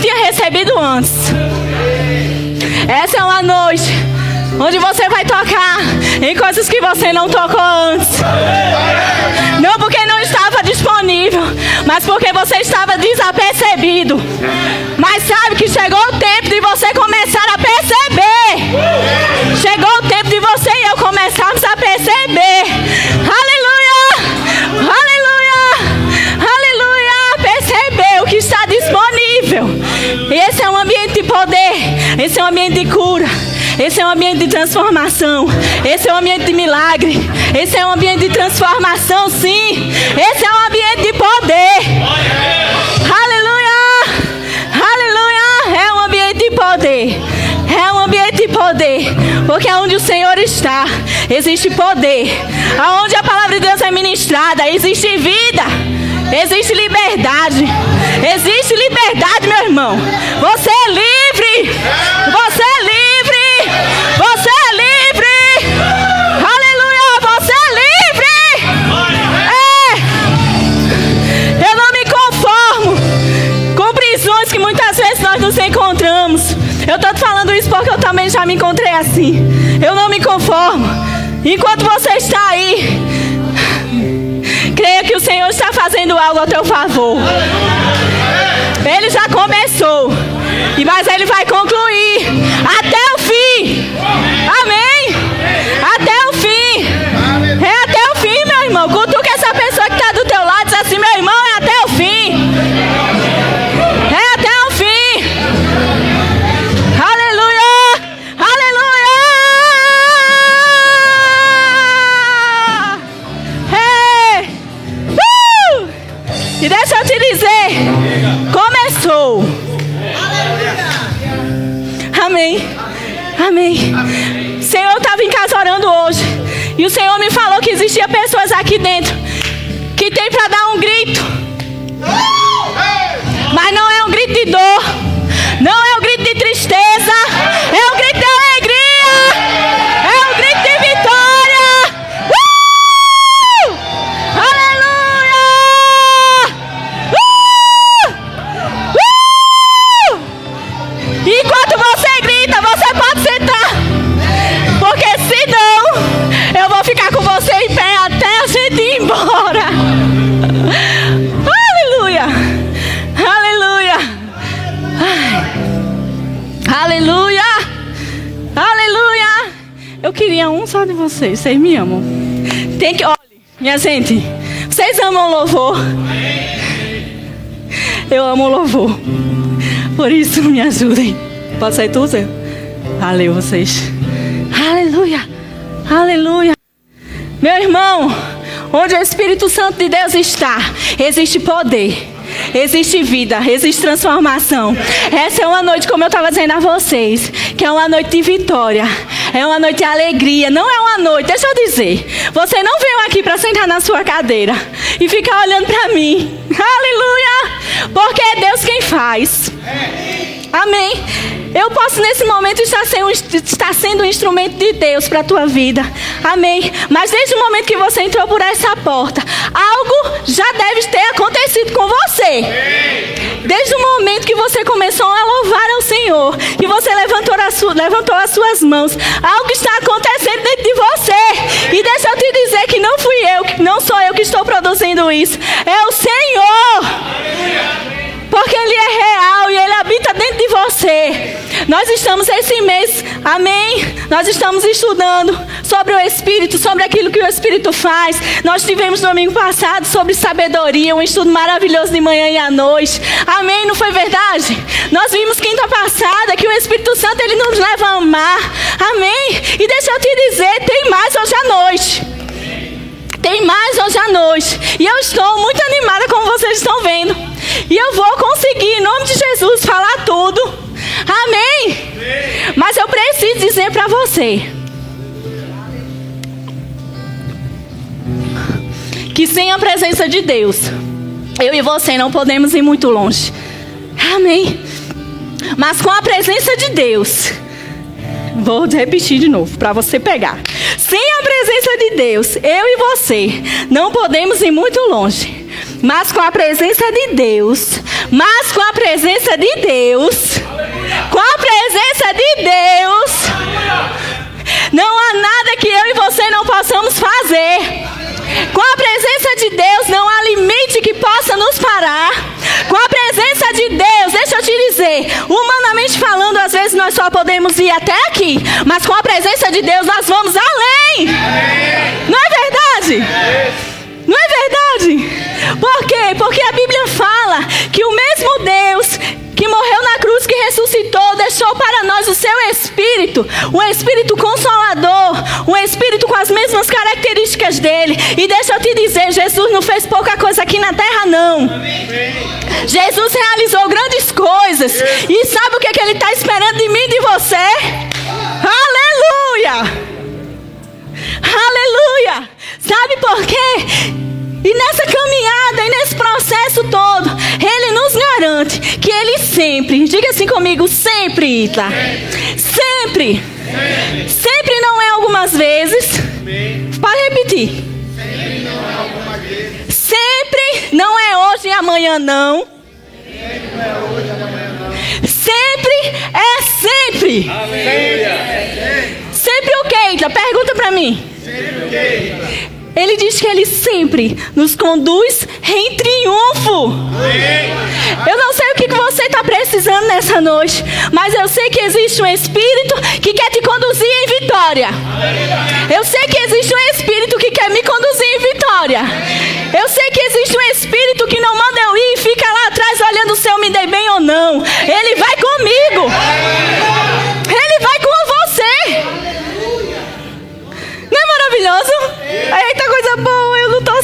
tinha recebido antes. Essa é uma noite onde você vai tocar em coisas que você não tocou antes. Não porque não estava disponível, mas porque você estava desapercebido. Mas sabe que chegou o tempo de você começar a perceber. Chegou o tempo de você e eu começarmos a perceber. Aleluia! Poder. Esse é um ambiente de cura. Esse é um ambiente de transformação. Esse é um ambiente de milagre. Esse é um ambiente de transformação, sim. Esse é um ambiente de poder. Aleluia! Aleluia! É um ambiente de poder. É um ambiente de poder. Porque onde o Senhor está, existe poder. Aonde a palavra de Deus é ministrada, existe vida. Existe liberdade. Existe liberdade, meu irmão. Você é livre. Você é livre. Você é livre. Aleluia. Você é livre. É. Eu não me conformo com prisões que muitas vezes nós nos encontramos. Eu estou falando isso porque eu também já me encontrei assim. Eu não me conformo. Enquanto você está aí, creia que o Senhor está fazendo algo ao teu favor. Ele já começou, mas ele vai concluir até o fim. Que existia pessoas aqui dentro que tem para dar um grito. Mas não queria um só de vocês. Vocês me amam. Tem que. Olha, minha gente, vocês amam louvor. Eu amo louvor. Por isso, me ajudem. Pode sair tu, Zé? Valeu, vocês. Aleluia. Aleluia. Meu irmão, onde o Espírito Santo de Deus está, existe poder. Existe vida, existe transformação. Essa é uma noite, como eu estava dizendo a vocês, que é uma noite de vitória, é uma noite de alegria. Não é uma noite, deixa eu dizer. Você não veio aqui para sentar na sua cadeira e ficar olhando para mim. Aleluia! Porque é Deus quem faz. Amém. Eu posso nesse momento estar sendo, estar sendo um instrumento de Deus para a tua vida. Amém. Mas desde o momento que você entrou por essa porta, algo já deve ter acontecido com você. Desde o momento que você começou a louvar ao Senhor, que você levantou, a levantou as suas mãos, algo está acontecendo dentro de você. E deixa eu te dizer que não fui eu, não sou eu que estou produzindo isso, é o Senhor. Porque Ele é real e Ele habita dentro de você. Nós estamos esse mês, amém? Nós estamos estudando sobre o Espírito, sobre aquilo que o Espírito faz. Nós tivemos domingo passado sobre sabedoria, um estudo maravilhoso de manhã e à noite. Amém? Não foi verdade? Nós vimos quinta passada que o Espírito Santo ele nos leva a amar. Amém? E deixa eu te dizer, tem mais hoje à noite. Tem mais hoje à noite. E eu estou muito animada, como vocês estão vendo. E eu vou conseguir, em nome de Jesus, falar tudo. Amém? Mas eu preciso dizer para você. Que sem a presença de Deus, eu e você não podemos ir muito longe. Amém? Mas com a presença de Deus, vou repetir de novo para você pegar. Sem a presença de Deus, eu e você não podemos ir muito longe. Mas com a presença de Deus, mas com a presença de Deus, com a presença de Deus, não há nada que eu e você não possamos fazer. Com a presença de Deus, não há limite que possa nos parar. Com a presença de Deus, deixa eu te dizer, humanamente falando, às vezes nós só podemos ir até aqui, mas com a presença de Deus nós vamos além. Não é verdade? Não é verdade? Por quê? Porque a Bíblia fala que o mesmo Deus que morreu na cruz, que ressuscitou, deixou para nós o seu Espírito, um Espírito consolador, um Espírito com as mesmas características dele. E deixa eu te dizer, Jesus não fez pouca coisa aqui na terra, não. Jesus realizou grandes coisas. E sabe o que, é que ele está esperando de mim e de você? Aleluia! Aleluia! Sabe por quê? E nessa caminhada e nesse processo todo, Ele nos garante que Ele sempre, diga assim comigo, sempre, Ita. Sempre. Sempre não é algumas vezes. Pode repetir. Sempre não é hoje e amanhã não. Sempre é sempre. Sempre o que, Ita? Pergunta para mim. Sempre o que, ele diz que ele sempre nos conduz em triunfo. Eu não sei o que você está precisando nessa noite, mas eu sei que existe um Espírito que quer te conduzir em vitória. Eu sei que existe um Espírito que quer me conduzir em vitória. Eu sei que existe um Espírito que não manda eu ir e fica lá atrás olhando se eu me dei bem ou não. Ele vai comigo.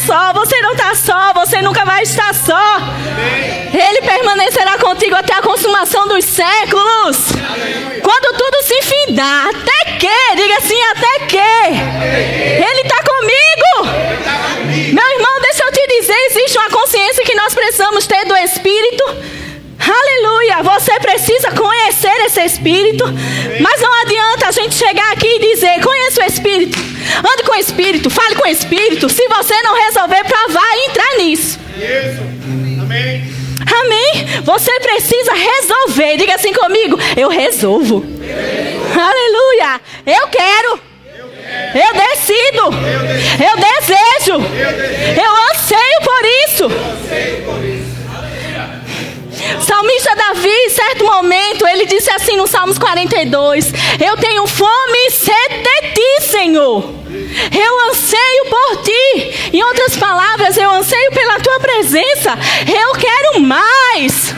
Só, você não está só, você nunca vai estar só. Ele permanecerá contigo até a consumação dos séculos. Quando tudo se findar, até que, diga assim, até que. Ele está comigo. Meu irmão, deixa eu te dizer, existe uma consciência que nós precisamos ter do Espírito. Aleluia! Você precisa conhecer esse Espírito. Mas não adianta a gente chegar aqui e dizer: conheça o Espírito. Ande com o Espírito, fale com o Espírito. Se você não resolver, para vá entrar nisso. Isso. Amém. Amém. Você precisa resolver. Diga assim comigo: eu resolvo. Eu Aleluia. Eu quero. Eu decido. Eu desejo. Eu anseio por isso. Salmista Davi, em certo momento, ele disse assim no Salmos 42: Eu tenho fome e sede de ti, Senhor. Eu anseio por ti. Em outras palavras, eu anseio pela tua presença. Eu quero mais.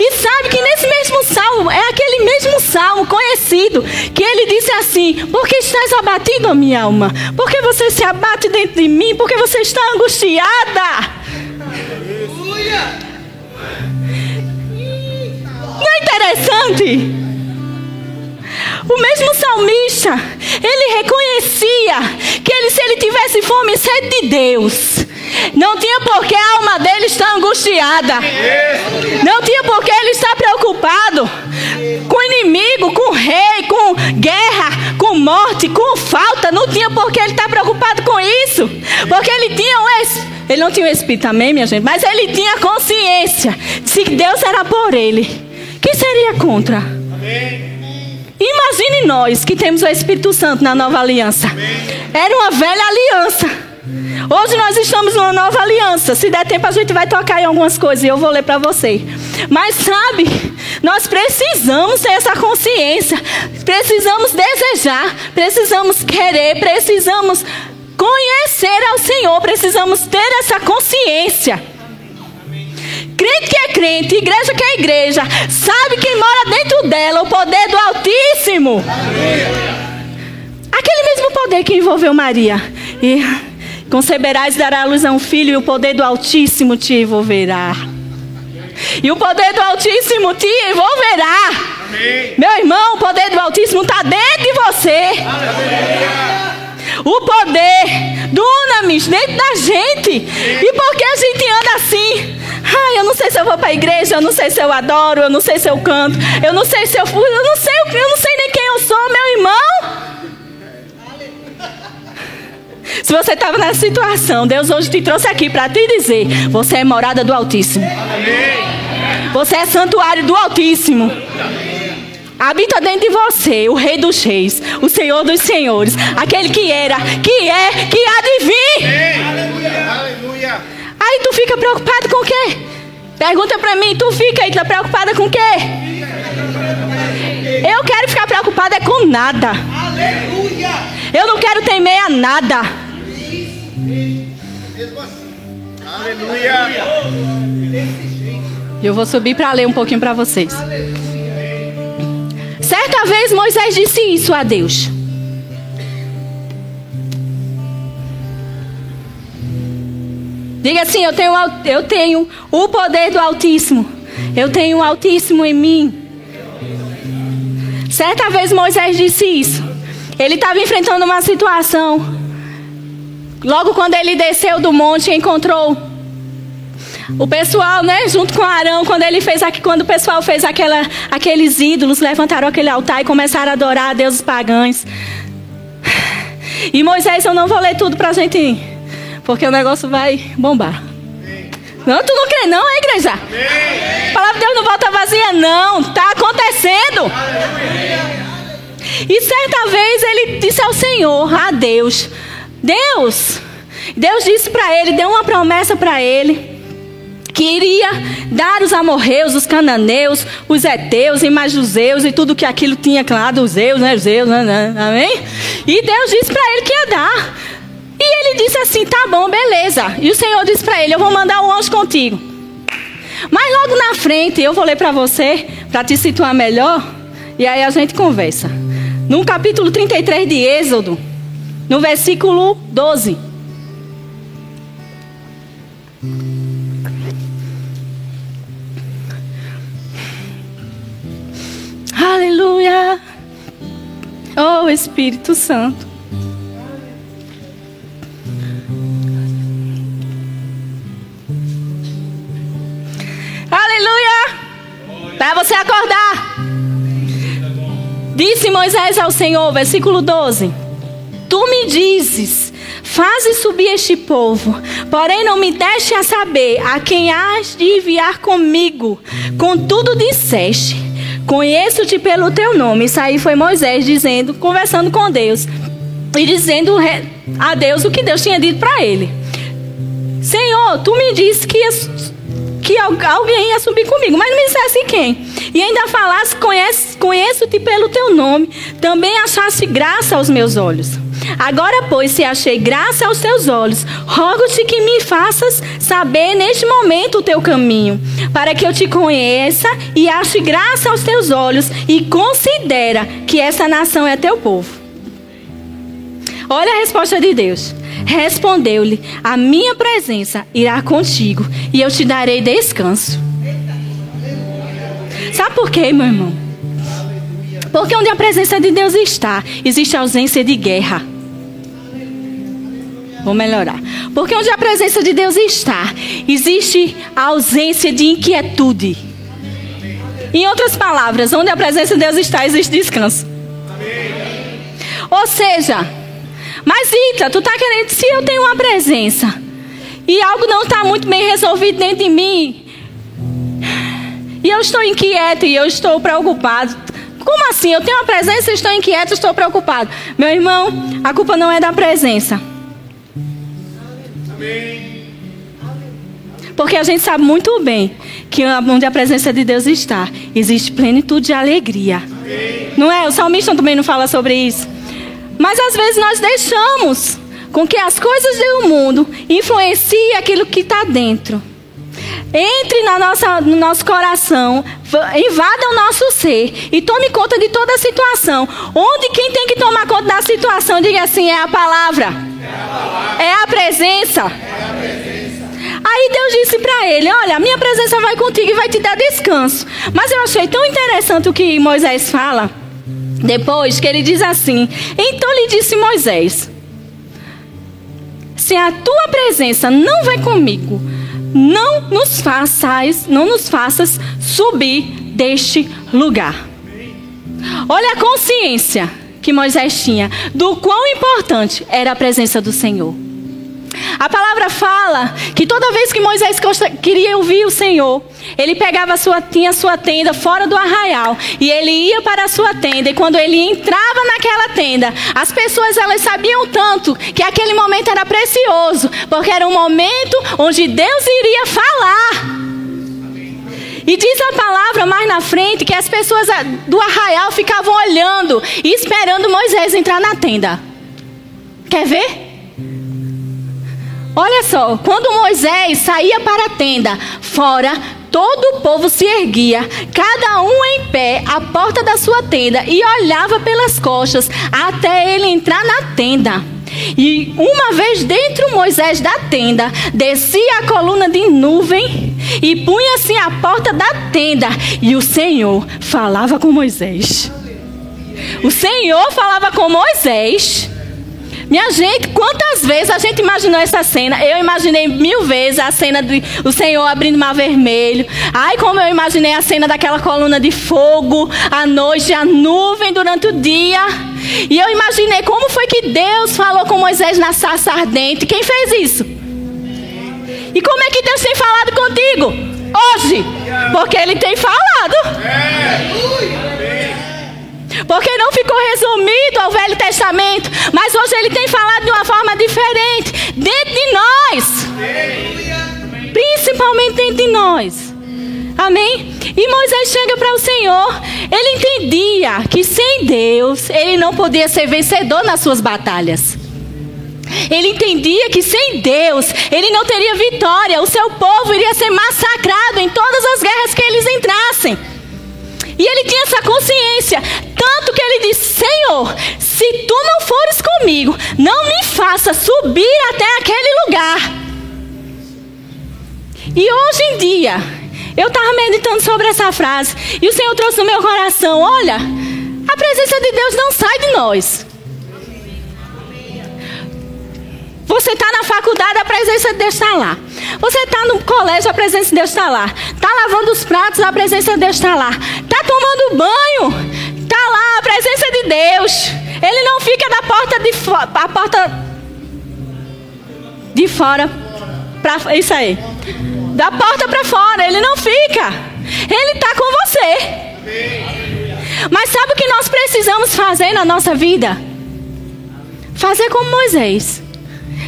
E sabe que nesse mesmo salmo, é aquele mesmo salmo conhecido, que ele disse assim: Por que estás abatido, minha alma? Por que você se abate dentro de mim? Por que você está angustiada? Aleluia! Interessante? O mesmo salmista, ele reconhecia que ele, se ele tivesse fome e sede de Deus, não tinha por que a alma dele estar angustiada. Não tinha por que ele estar preocupado com inimigo, com rei, com guerra, com morte, com falta. Não tinha por que ele estar preocupado com isso. Porque ele tinha um ele não tinha o espírito, amém, minha gente? Mas ele tinha consciência de que Deus era por ele. Quem seria contra? Amém. Imagine nós que temos o Espírito Santo na nova aliança. Amém. Era uma velha aliança. Hoje nós estamos numa nova aliança. Se der tempo, a gente vai tocar em algumas coisas e eu vou ler para você. Mas sabe, nós precisamos ter essa consciência, precisamos desejar, precisamos querer, precisamos conhecer ao Senhor, precisamos ter essa consciência. Crente que é crente, igreja que é igreja, sabe quem mora dentro dela, o poder do Altíssimo. Aquele mesmo poder que envolveu Maria. E conceberás e dará a luz a um filho, e o poder do Altíssimo te envolverá. E o poder do Altíssimo te envolverá. Amém. Meu irmão, o poder do Altíssimo está dentro de você. O poder do Unamis dentro da gente. E por que a gente anda assim? Ai, eu não sei se eu vou para a igreja, eu não sei se eu adoro, eu não sei se eu canto, eu não sei se eu fui, eu não sei, eu não sei nem quem eu sou, meu irmão. Se você estava nessa situação, Deus hoje te trouxe aqui para te dizer: você é morada do Altíssimo. Você é santuário do Altíssimo. Habita dentro de você o Rei dos Reis, o Senhor dos Senhores, aquele que era, que é, que há de vir. Aí tu fica preocupado com o quê? Pergunta para mim, tu fica aí, tá preocupada com o quê? Eu quero ficar preocupada com nada. Eu não quero temer a nada. Aleluia. Eu vou subir para ler um pouquinho para vocês. Certa vez Moisés disse isso a Deus. Diga assim: eu tenho, eu tenho o poder do Altíssimo. Eu tenho o Altíssimo em mim. Certa vez Moisés disse isso. Ele estava enfrentando uma situação. Logo quando ele desceu do monte, encontrou o pessoal, né, junto com Arão, quando ele fez quando o pessoal fez aquela, aqueles ídolos, levantaram aquele altar e começaram a adorar a deuses pagãos. E Moisés, eu não vou ler tudo para a gente ir, porque o negócio vai bombar. Não, tu não crê não, é igreja? A palavra de Deus não volta vazia não, tá acontecendo. E certa vez ele disse ao Senhor, a Deus, Deus, Deus disse para ele, deu uma promessa para ele que iria dar os amorreus, os cananeus, os heteus e mais os zeus e tudo que aquilo tinha lá dos zeus, né, os zeus, né, né, amém? E Deus disse para ele que ia dar. E ele disse assim: "Tá bom, beleza". E o Senhor disse para ele: "Eu vou mandar um anjo contigo". Mas logo na frente, eu vou ler para você, para te situar melhor, e aí a gente conversa. No capítulo 33 de Êxodo, no versículo 12. Aleluia. Oh Espírito Santo. Aleluia. Para você acordar. Disse Moisés ao Senhor, versículo 12: Tu me dizes, faze subir este povo, porém não me deixe a saber a quem has de enviar comigo. Contudo disseste: Conheço-te pelo teu nome. Isso aí foi Moisés dizendo, conversando com Deus e dizendo a Deus o que Deus tinha dito para ele. Senhor, tu me disse que, que alguém ia subir comigo, mas não me dissesse quem. E ainda falasse, conheço-te pelo teu nome, também achaste graça aos meus olhos. Agora, pois, se achei graça aos teus olhos, rogo-te que me faças saber neste momento o teu caminho, para que eu te conheça e ache graça aos teus olhos e considera que essa nação é teu povo. Olha a resposta de Deus. Respondeu-lhe: A minha presença irá contigo e eu te darei descanso. Sabe por quê, meu irmão? Porque onde a presença de Deus está, existe ausência de guerra. Vou melhorar. Porque onde a presença de Deus está, existe a ausência de inquietude. Em outras palavras, onde a presença de Deus está, existe descanso. Ou seja, mas Ita, tu está querendo, se eu tenho uma presença e algo não está muito bem resolvido dentro de mim, e eu estou inquieto e eu estou preocupado. Como assim? Eu tenho uma presença, estou inquieto, estou preocupado. Meu irmão, a culpa não é da presença. Porque a gente sabe muito bem que onde a presença de Deus está, existe plenitude de alegria. Não é? O salmista também não fala sobre isso. Mas às vezes nós deixamos com que as coisas do mundo influenciem aquilo que está dentro. Entre na nossa, no nosso coração, invada o nosso ser e tome conta de toda a situação. Onde quem tem que tomar conta da situação, diga assim: é a palavra, é a presença. Aí Deus disse para ele: Olha, a minha presença vai contigo e vai te dar descanso. Mas eu achei tão interessante o que Moisés fala. Depois que ele diz assim: Então lhe disse Moisés: Se a tua presença não vai comigo, não nos faças, não nos faças subir deste lugar. Olha a consciência que Moisés tinha do quão importante era a presença do Senhor. A palavra fala que toda vez que Moisés queria ouvir o Senhor, ele pegava sua, tinha sua tenda fora do arraial e ele ia para a sua tenda. E quando ele entrava naquela tenda, as pessoas elas sabiam tanto que aquele momento era precioso, porque era um momento onde Deus iria falar. E diz a palavra mais na frente que as pessoas do arraial ficavam olhando e esperando Moisés entrar na tenda. Quer ver? Olha só, quando Moisés saía para a tenda, fora todo o povo se erguia, cada um em pé, à porta da sua tenda, e olhava pelas costas até ele entrar na tenda. E uma vez dentro Moisés da tenda, descia a coluna de nuvem e punha-se à porta da tenda, e o Senhor falava com Moisés. O Senhor falava com Moisés. Minha gente, quantas vezes a gente imaginou essa cena? Eu imaginei mil vezes a cena do Senhor abrindo o mar vermelho. Ai, como eu imaginei a cena daquela coluna de fogo à noite, a nuvem durante o dia. E eu imaginei como foi que Deus falou com Moisés na sarça ardente. Quem fez isso? E como é que Deus tem falado contigo? Hoje. Porque Ele tem falado. Porque não ficou resumido ao Velho Testamento, mas hoje ele tem falado de uma forma diferente, dentro de nós. Principalmente dentro de nós. Amém? E Moisés chega para o Senhor. Ele entendia que sem Deus ele não podia ser vencedor nas suas batalhas. Ele entendia que sem Deus ele não teria vitória. O seu povo iria ser massacrado em todas as guerras que eles entrassem. E ele tinha essa consciência. Tanto que ele disse: Senhor, se tu não fores comigo, não me faça subir até aquele lugar. E hoje em dia, eu estava meditando sobre essa frase. E o Senhor trouxe no meu coração: olha, a presença de Deus não sai de nós. Você está na faculdade, a presença de Deus está lá. Você está no colégio, a presença de Deus está lá. Está lavando os pratos, a presença de Deus está lá. Tomando banho, está lá a presença de Deus. Ele não fica da porta de fora, a porta de fora para isso aí. Da porta para fora, ele não fica. Ele está com você. Mas sabe o que nós precisamos fazer na nossa vida? Fazer como Moisés.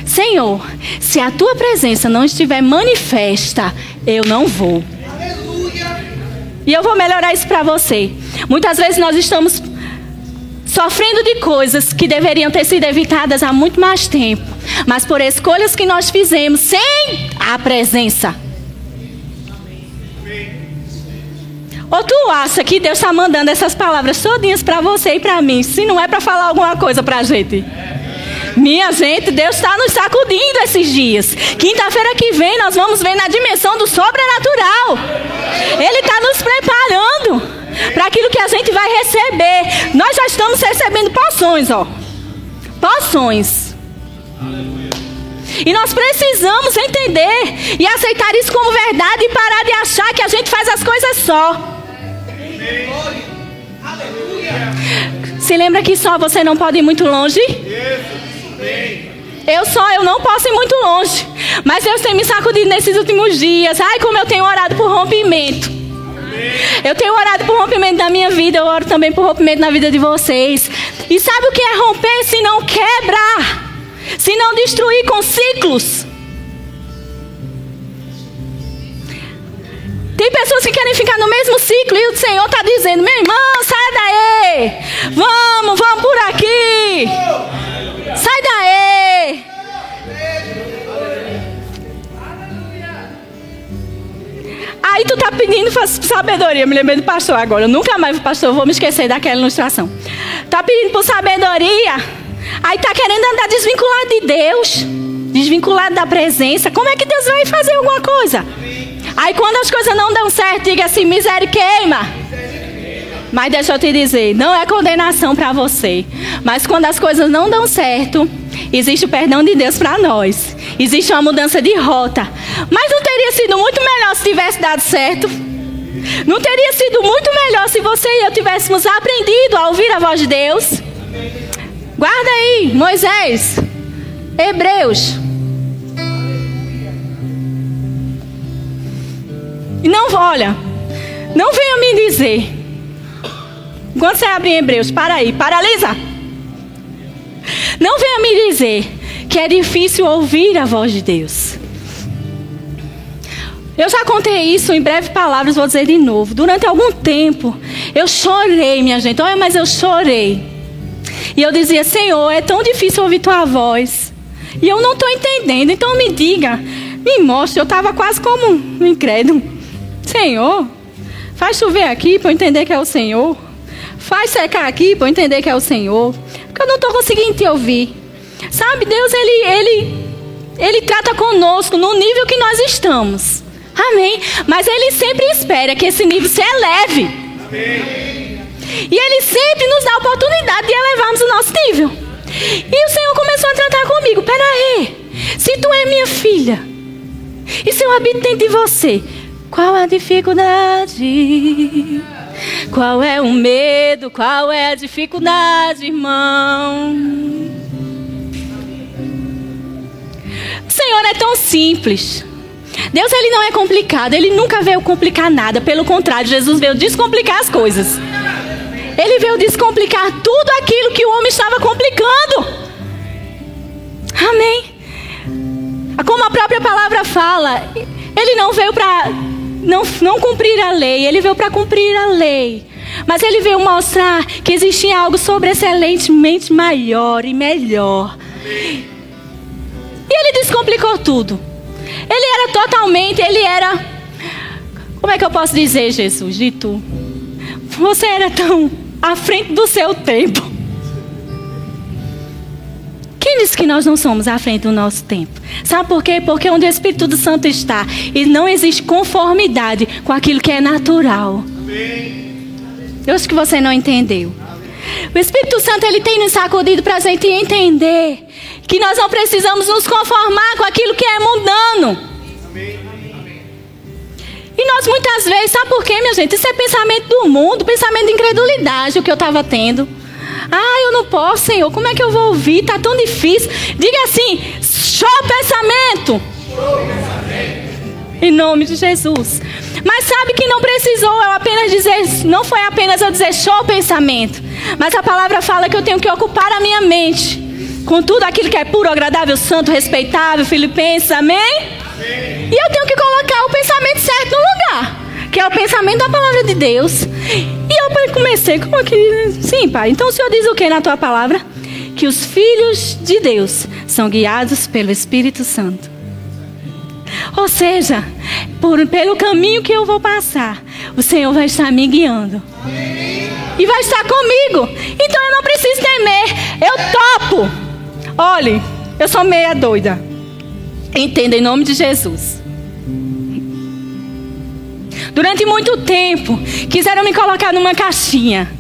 Senhor, se a tua presença não estiver manifesta, eu não vou. E eu vou melhorar isso para você. Muitas vezes nós estamos sofrendo de coisas que deveriam ter sido evitadas há muito mais tempo, mas por escolhas que nós fizemos sem a presença. Ou tu acha que Deus está mandando essas palavras todinhas para você e para mim, se não é para falar alguma coisa para a gente? Minha gente, Deus está nos sacudindo esses dias. Quinta-feira que vem nós vamos ver na dimensão do sobrenatural. Ele está nos preparando para aquilo que a gente vai receber. Nós já estamos recebendo poções, ó. Poções. E nós precisamos entender e aceitar isso como verdade e parar de achar que a gente faz as coisas só. Se lembra que só você não pode ir muito longe? Eu só, eu não posso ir muito longe. Mas Deus tem me sacudido nesses últimos dias. Ai, como eu tenho orado por rompimento. Eu tenho orado por rompimento na minha vida, eu oro também por rompimento na vida de vocês. E sabe o que é romper se não quebrar? Se não destruir com ciclos? Tem pessoas que querem ficar no mesmo ciclo e o Senhor está dizendo: meu irmão, sai daí. Vamos, vamos por aqui. Sai daí. Aí tu tá pedindo sabedoria. Me lembrei do pastor agora. Eu nunca mais, pastor, vou me esquecer daquela ilustração. Tá pedindo por sabedoria. Aí tá querendo andar desvinculado de Deus. Desvinculado da presença. Como é que Deus vai fazer alguma coisa? Aí quando as coisas não dão certo, diga assim: miséria queima. Mas deixa eu te dizer, não é condenação para você. Mas quando as coisas não dão certo, existe o perdão de Deus para nós. Existe uma mudança de rota. Mas não teria sido muito melhor se tivesse dado certo? Não teria sido muito melhor se você e eu tivéssemos aprendido a ouvir a voz de Deus? Guarda aí, Moisés, Hebreus. E não, olha, não venha me dizer. Quando você abre em Hebreus, para aí, paralisa. Não venha me dizer que é difícil ouvir a voz de Deus. Eu já contei isso em breve palavras, vou dizer de novo. Durante algum tempo, eu chorei, minha gente. Olha, mas eu chorei. E eu dizia, Senhor, é tão difícil ouvir tua voz. E eu não estou entendendo. Então me diga, me mostre. Eu estava quase como um incrédulo. Senhor, faz chover aqui para eu entender que é o Senhor. Faz secar aqui para eu entender que é o Senhor. Porque eu não estou conseguindo te ouvir. Sabe, Deus, ele, ele, ele trata conosco no nível que nós estamos. Amém. Mas Ele sempre espera que esse nível se eleve. Amém. E Ele sempre nos dá a oportunidade de elevarmos o nosso nível. E o Senhor começou a tratar comigo: peraí, se tu é minha filha, e se eu habito dentro de você, qual a dificuldade? Qual é o medo? Qual é a dificuldade, irmão? O Senhor é tão simples. Deus ele não é complicado, ele nunca veio complicar nada, pelo contrário, Jesus veio descomplicar as coisas. Ele veio descomplicar tudo aquilo que o homem estava complicando. Amém. Como a própria palavra fala, ele não veio para não, não cumprir a lei, ele veio para cumprir a lei. Mas ele veio mostrar que existia algo sobreexcelentemente maior e melhor. E ele descomplicou tudo. Ele era totalmente, ele era. Como é que eu posso dizer, Jesus, de tu? Você era tão à frente do seu tempo. Disse que nós não somos à frente do nosso tempo? Sabe por quê? Porque onde o Espírito Santo está, e não existe conformidade com aquilo que é natural. Eu acho que você não entendeu. O Espírito Santo ele tem nos sacudido para a gente entender que nós não precisamos nos conformar com aquilo que é mundano. E nós muitas vezes, sabe por quê, minha gente? Isso é pensamento do mundo, pensamento de incredulidade, o que eu estava tendo. Ah, eu não posso, Senhor. Como é que eu vou ouvir? Está tão difícil. Diga assim: show pensamento. Show pensamento. Em nome de Jesus. Mas sabe que não precisou eu apenas dizer, não foi apenas eu dizer show pensamento. Mas a palavra fala que eu tenho que ocupar a minha mente com tudo aquilo que é puro, agradável, santo, respeitável, filipenses, amém? amém? E eu tenho que colocar o pensamento certo no lugar, que é o pensamento da palavra de Deus. E eu comecei com aquele, sim, pai. Então o Senhor diz o que na tua palavra? Que os filhos de Deus são guiados pelo Espírito Santo. Ou seja, por, pelo caminho que eu vou passar, o Senhor vai estar me guiando. E vai estar comigo. Então eu não preciso temer. Eu topo. Olhe, eu sou meia doida. Entenda em nome de Jesus. Durante muito tempo, quiseram me colocar numa caixinha.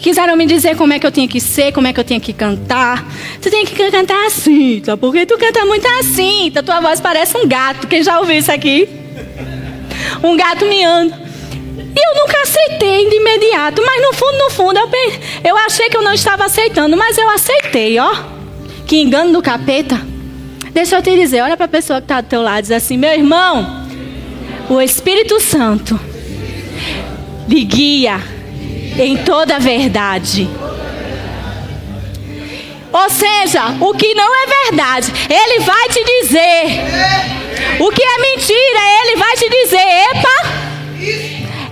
Quiseram me dizer como é que eu tinha que ser, como é que eu tinha que cantar. Tu tem que cantar assim, tá? Porque tu canta muito assim, tá? Tua voz parece um gato. Quem já ouviu isso aqui? Um gato miando. E eu nunca aceitei de imediato, mas no fundo, no fundo, eu, eu achei que eu não estava aceitando, mas eu aceitei, ó. Que engano do capeta. Deixa eu te dizer, olha para a pessoa que está do teu lado e diz assim: meu irmão, o Espírito Santo lhe guia em toda a verdade. Ou seja, o que não é verdade, ele vai te dizer. O que é mentira, ele vai te dizer: epa,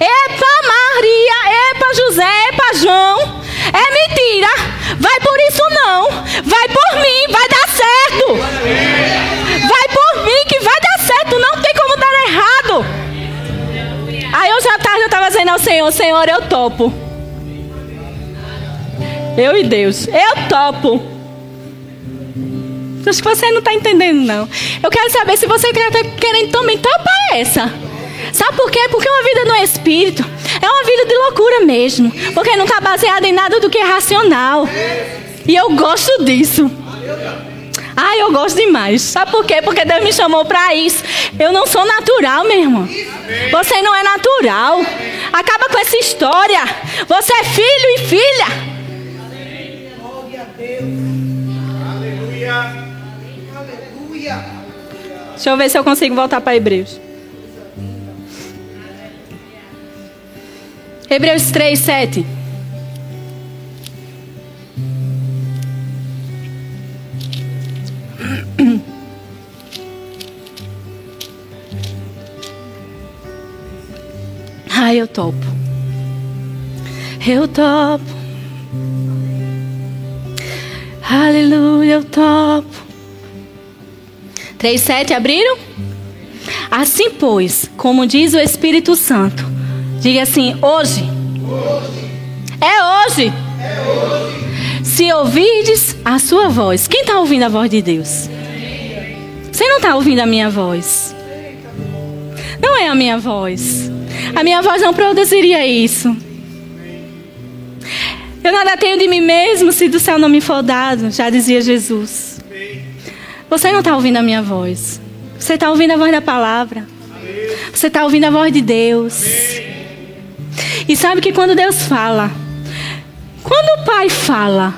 epa Maria, epa José, epa João. É mentira. Vai por isso não. Vai por mim, vai dar certo. Vai por mim que vai dar certo. Não tem como dar errado. Aí hoje à tarde eu estava dizendo ao Senhor, Senhor, eu topo. Eu e Deus, eu topo. Acho que você não está entendendo, não. Eu quero saber se você está querendo também topar essa. Sabe por quê? Porque uma vida no Espírito é uma vida de loucura mesmo. Porque não está baseada em nada do que é racional. E eu gosto disso. Ai, eu gosto demais. Sabe por quê? Porque Deus me chamou para isso. Eu não sou natural, meu irmão. Você não é natural. Acaba com essa história. Você é filho e filha. Glória a Deus. Aleluia. Deixa eu ver se eu consigo voltar para Hebreus. Hebreus 3, 7. Ai, eu topo. Eu topo. Aleluia, eu topo. 3, 7, abriram? Assim, pois, como diz o Espírito Santo, diga assim: hoje. hoje. É hoje. É hoje. Se ouvirdes a sua voz. Quem está ouvindo a voz de Deus? Você não está ouvindo a minha voz. Não é a minha voz. A minha voz não produziria isso. Eu nada tenho de mim mesmo se do céu não me for dado, já dizia Jesus. Você não está ouvindo a minha voz. Você está ouvindo a voz da palavra. Você está ouvindo a voz de Deus. E sabe que quando Deus fala, quando o pai fala,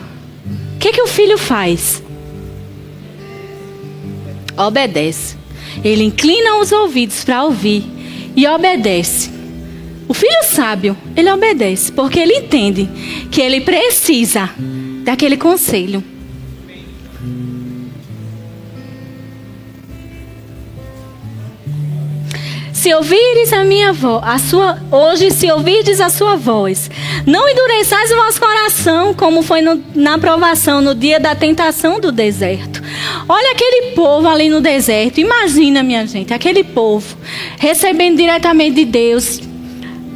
o que, que o filho faz? Obedece. Ele inclina os ouvidos para ouvir e obedece. O filho sábio, ele obedece, porque ele entende que ele precisa daquele conselho. Se ouvires a minha voz, a sua, hoje se ouvirdes a sua voz, não endureçais o vosso coração, como foi no, na provação no dia da tentação do deserto. Olha aquele povo ali no deserto. Imagina, minha gente, aquele povo recebendo diretamente de Deus.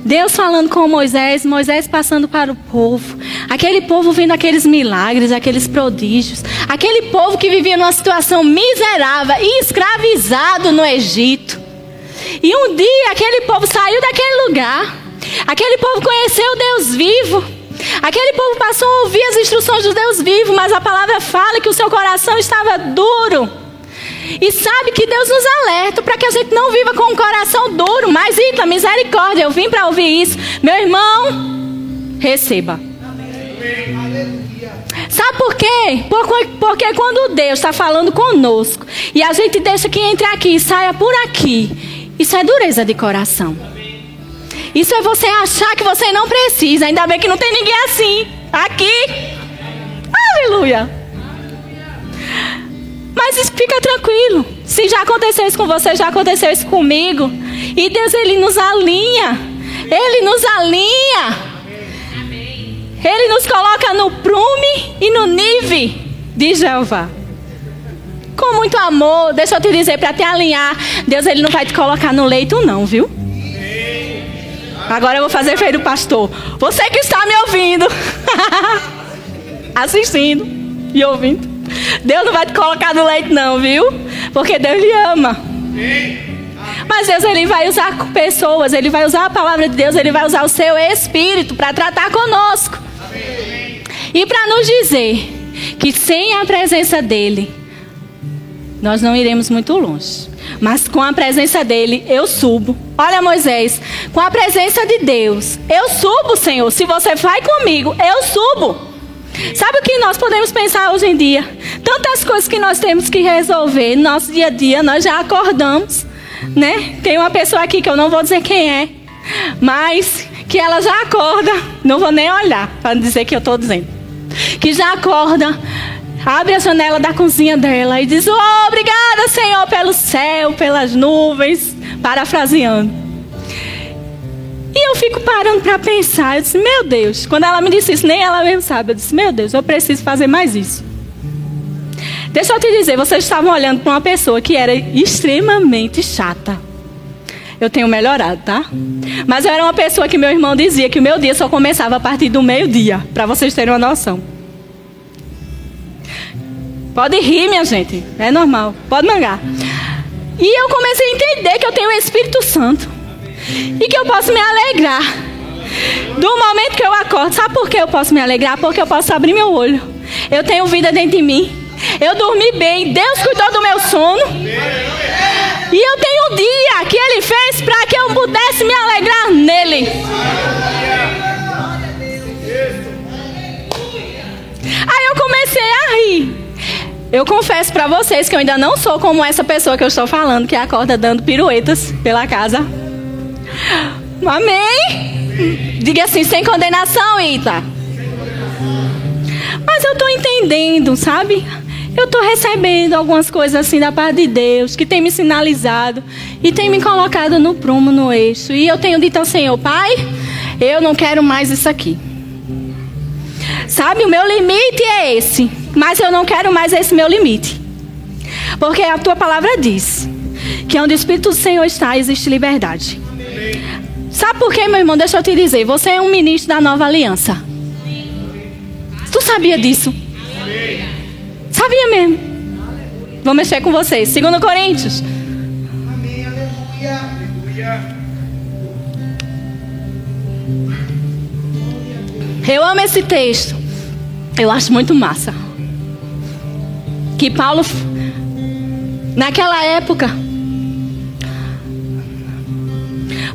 Deus falando com Moisés, Moisés passando para o povo. Aquele povo vendo aqueles milagres, aqueles prodígios. Aquele povo que vivia numa situação miserável e escravizado no Egito. E um dia aquele povo saiu daquele lugar. Aquele povo conheceu Deus vivo. Aquele povo passou a ouvir as instruções do Deus vivo, mas a palavra fala que o seu coração estava duro. E sabe que Deus nos alerta para que a gente não viva com um coração duro. Mas, Ita, misericórdia, eu vim para ouvir isso. Meu irmão, receba. Sabe por quê? Porque quando Deus está falando conosco e a gente deixa que entre aqui e saia por aqui, isso é dureza de coração. Isso é você achar que você não precisa. Ainda bem que não tem ninguém assim. Aqui. Aleluia. Mas fica tranquilo. Se já aconteceu isso com você, já aconteceu isso comigo. E Deus, Ele nos alinha. Ele nos alinha. Ele nos coloca no prume e no nive de Jeová com muito amor. Deixa eu te dizer, para te alinhar, Deus ele não vai te colocar no leito, não, viu? Agora eu vou fazer feio do pastor. Você que está me ouvindo, assistindo e ouvindo. Deus não vai te colocar no leito, não, viu? Porque Deus lhe ama. Mas Deus ele vai usar pessoas, ele vai usar a palavra de Deus, ele vai usar o seu espírito para tratar conosco. E para nos dizer que sem a presença dele, nós não iremos muito longe. Mas com a presença dele, eu subo. Olha, Moisés, com a presença de Deus, eu subo, Senhor. Se você vai comigo, eu subo. Sabe o que nós podemos pensar hoje em dia? Tantas coisas que nós temos que resolver no nosso dia a dia, nós já acordamos, né? Tem uma pessoa aqui que eu não vou dizer quem é, mas que ela já acorda, não vou nem olhar para dizer que eu estou dizendo, que já acorda abre a janela da cozinha dela e diz: oh, Obrigada, Senhor, pelo céu, pelas nuvens. Parafraseando. E eu fico parando para pensar. Eu disse: Meu Deus. Quando ela me disse isso, nem ela mesmo sabe. Eu disse: Meu Deus, eu preciso fazer mais isso. Deixa eu te dizer, vocês estavam olhando para uma pessoa que era extremamente chata. Eu tenho melhorado, tá? Mas eu era uma pessoa que meu irmão dizia que o meu dia só começava a partir do meio-dia, para vocês terem uma noção. Pode rir, minha gente, é normal, pode mangar. E eu comecei a entender que eu tenho o Espírito Santo e que eu posso me alegrar. Do momento que eu acordo, sabe por que eu posso me alegrar? Porque eu posso abrir meu olho. Eu tenho vida dentro de mim. Eu dormi bem, Deus cuidou do meu sono. E eu tenho um dia que Ele fez para que eu pudesse me alegrar nele. Aí eu comecei a rir. Eu confesso para vocês que eu ainda não sou como essa pessoa que eu estou falando, que acorda dando piruetas pela casa. Amém? Diga assim, sem condenação, Ita. Mas eu estou entendendo, sabe? Eu estou recebendo algumas coisas assim da parte de Deus, que tem me sinalizado e tem me colocado no prumo, no eixo. E eu tenho dito ao Senhor, Pai, eu não quero mais isso aqui. Sabe, o meu limite é esse, mas eu não quero mais esse meu limite. Porque a tua palavra diz que onde o Espírito do Senhor está, existe liberdade. Sabe por quê, meu irmão? Deixa eu te dizer. Você é um ministro da nova aliança. Tu sabia disso? Sabia mesmo. Vou mexer com vocês. Segundo Coríntios. Amém, aleluia. Eu amo esse texto. Eu acho muito massa. Que Paulo, naquela época,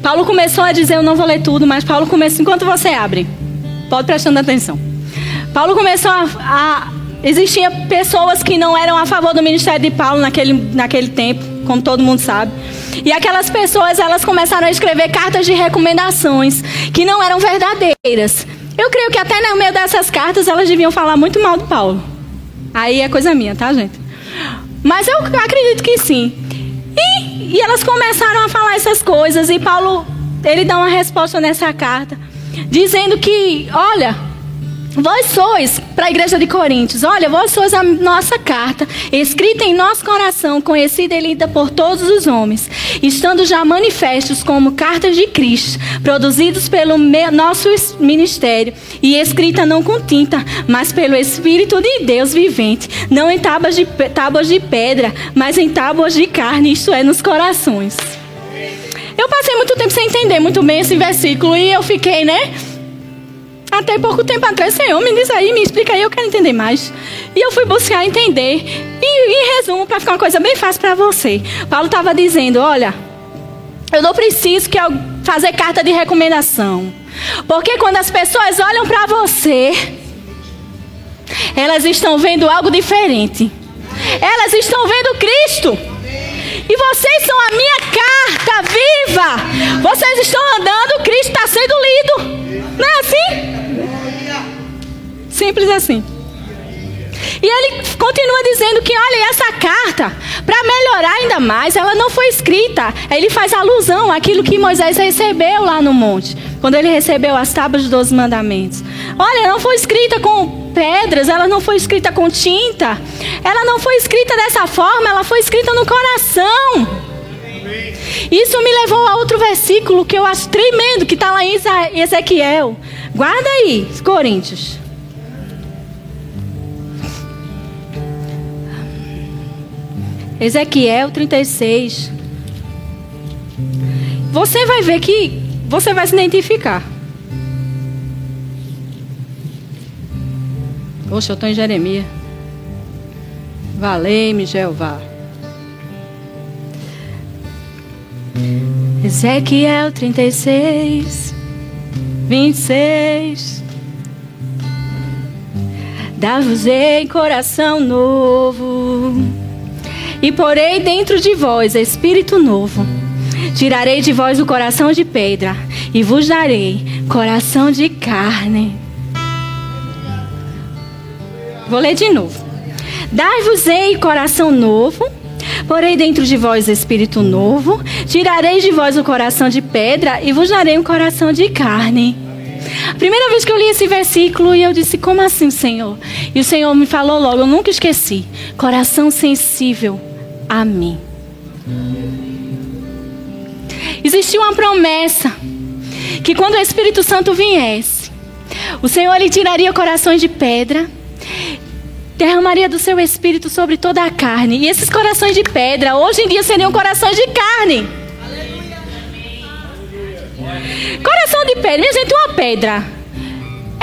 Paulo começou a dizer, eu não vou ler tudo, mas Paulo começou, enquanto você abre, pode prestando atenção. Paulo começou a, a existia pessoas que não eram a favor do ministério de Paulo naquele, naquele tempo, como todo mundo sabe. E aquelas pessoas, elas começaram a escrever cartas de recomendações que não eram verdadeiras. Eu creio que até no meio dessas cartas elas deviam falar muito mal do Paulo. Aí é coisa minha, tá, gente? Mas eu acredito que sim. E, e elas começaram a falar essas coisas e Paulo, ele dá uma resposta nessa carta, dizendo que, olha, Vós sois, para a igreja de Coríntios, olha, vós sois a nossa carta, escrita em nosso coração, conhecida e lida por todos os homens, estando já manifestos como cartas de Cristo, produzidos pelo nosso ministério e escrita não com tinta, mas pelo Espírito de Deus vivente, não em tábuas de, tábuas de pedra, mas em tábuas de carne, isto é, nos corações. Eu passei muito tempo sem entender muito bem esse versículo e eu fiquei, né? Até pouco tempo atrás, Senhor, me diz aí, me explica aí, eu quero entender mais. E eu fui buscar entender. E, em resumo, para ficar uma coisa bem fácil para você, Paulo estava dizendo: olha, eu não preciso que fazer carta de recomendação. Porque quando as pessoas olham para você, elas estão vendo algo diferente. Elas estão vendo Cristo. E vocês são a minha carta viva. Vocês estão andando, Cristo está sendo lido. Não é assim? Simples assim. E ele continua dizendo que, olha, essa carta, para melhorar ainda mais, ela não foi escrita. Ele faz alusão àquilo que Moisés recebeu lá no monte, quando ele recebeu as tábuas dos doze mandamentos. Olha, não foi escrita com pedras, ela não foi escrita com tinta, ela não foi escrita dessa forma, ela foi escrita no coração. Isso me levou a outro versículo que eu acho tremendo, que está lá em Ezequiel. Guarda aí, Coríntios. Ezequiel 36. Você vai ver que você vai se identificar. Poxa, eu estou em Jeremias. Valei-me, Jeová. Ezequiel 36, 26. Dá-vos-ei coração novo e porei dentro de vós espírito novo. Tirarei de vós o coração de pedra e vos darei coração de carne. Vou ler de novo. Dar-vos-ei coração novo, porei dentro de vós espírito novo, tirarei de vós o coração de pedra e vos darei um coração de carne. Primeira vez que eu li esse versículo e eu disse: Como assim, Senhor? E o Senhor me falou logo, eu nunca esqueci: coração sensível a mim. Existia uma promessa que quando o Espírito Santo viesse, o Senhor lhe tiraria corações de pedra, derramaria do seu espírito sobre toda a carne. E esses corações de pedra, hoje em dia, seriam corações de carne. Coração de pedra, minha gente, uma pedra.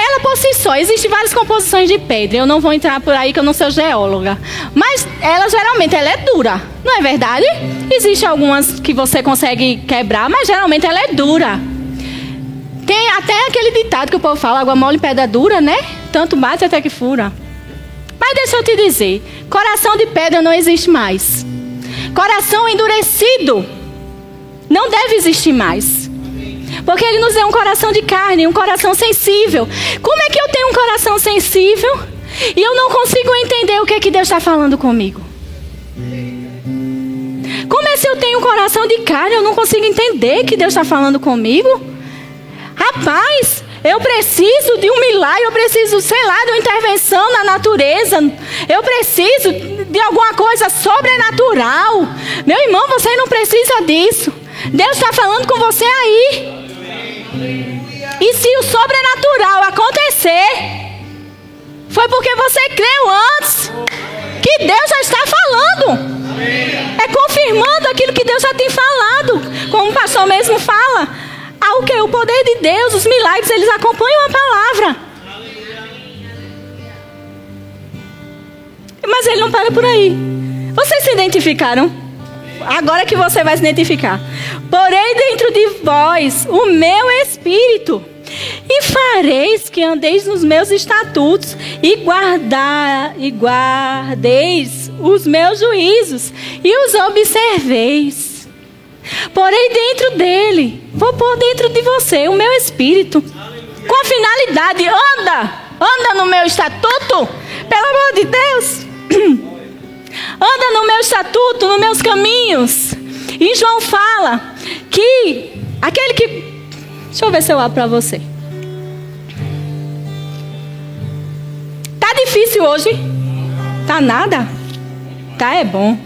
Ela por si só, existem várias composições de pedra. Eu não vou entrar por aí que eu não sou geóloga. Mas ela geralmente ela é dura, não é verdade? Existem algumas que você consegue quebrar, mas geralmente ela é dura. Tem até aquele ditado que o povo fala, água mole pedra dura, né? Tanto bate até que fura. Mas deixa eu te dizer, coração de pedra não existe mais. Coração endurecido não deve existir mais. Porque ele nos deu um coração de carne, um coração sensível. Como é que eu tenho um coração sensível e eu não consigo entender o que, é que Deus está falando comigo? Como é se eu tenho um coração de carne eu não consigo entender que Deus está falando comigo? Rapaz, eu preciso de um milagre, eu preciso, sei lá, de uma intervenção na natureza. Eu preciso de alguma coisa sobrenatural. Meu irmão, você não precisa disso. Deus está falando com você aí. E se o sobrenatural acontecer, foi porque você creu antes que Deus já está falando. É confirmando aquilo que Deus já tem falado. Como o pastor mesmo fala. Ah, o que? O poder de Deus, os milagres, eles acompanham a palavra. Mas ele não para por aí. Vocês se identificaram? Agora que você vai se identificar. Porém dentro de vós o meu espírito. E fareis que andeis nos meus estatutos e guardar e guardeis os meus juízos e os observeis. Porém dentro dele, vou pôr dentro de você o meu espírito. Com a finalidade, anda, anda no meu estatuto, pelo amor de Deus. Anda no meu estatuto, nos meus caminhos. E João fala que aquele que. Deixa eu ver se eu abro para você. Tá difícil hoje? Tá nada? Tá, é bom.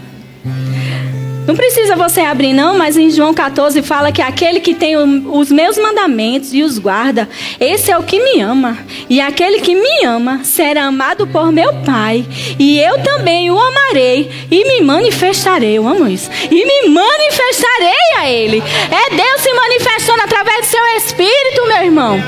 Não precisa você abrir, não, mas em João 14 fala que aquele que tem os meus mandamentos e os guarda, esse é o que me ama. E aquele que me ama será amado por meu Pai. E eu também o amarei e me manifestarei. Eu amo isso. E me manifestarei a Ele. É Deus se manifestando através do seu Espírito, meu irmão.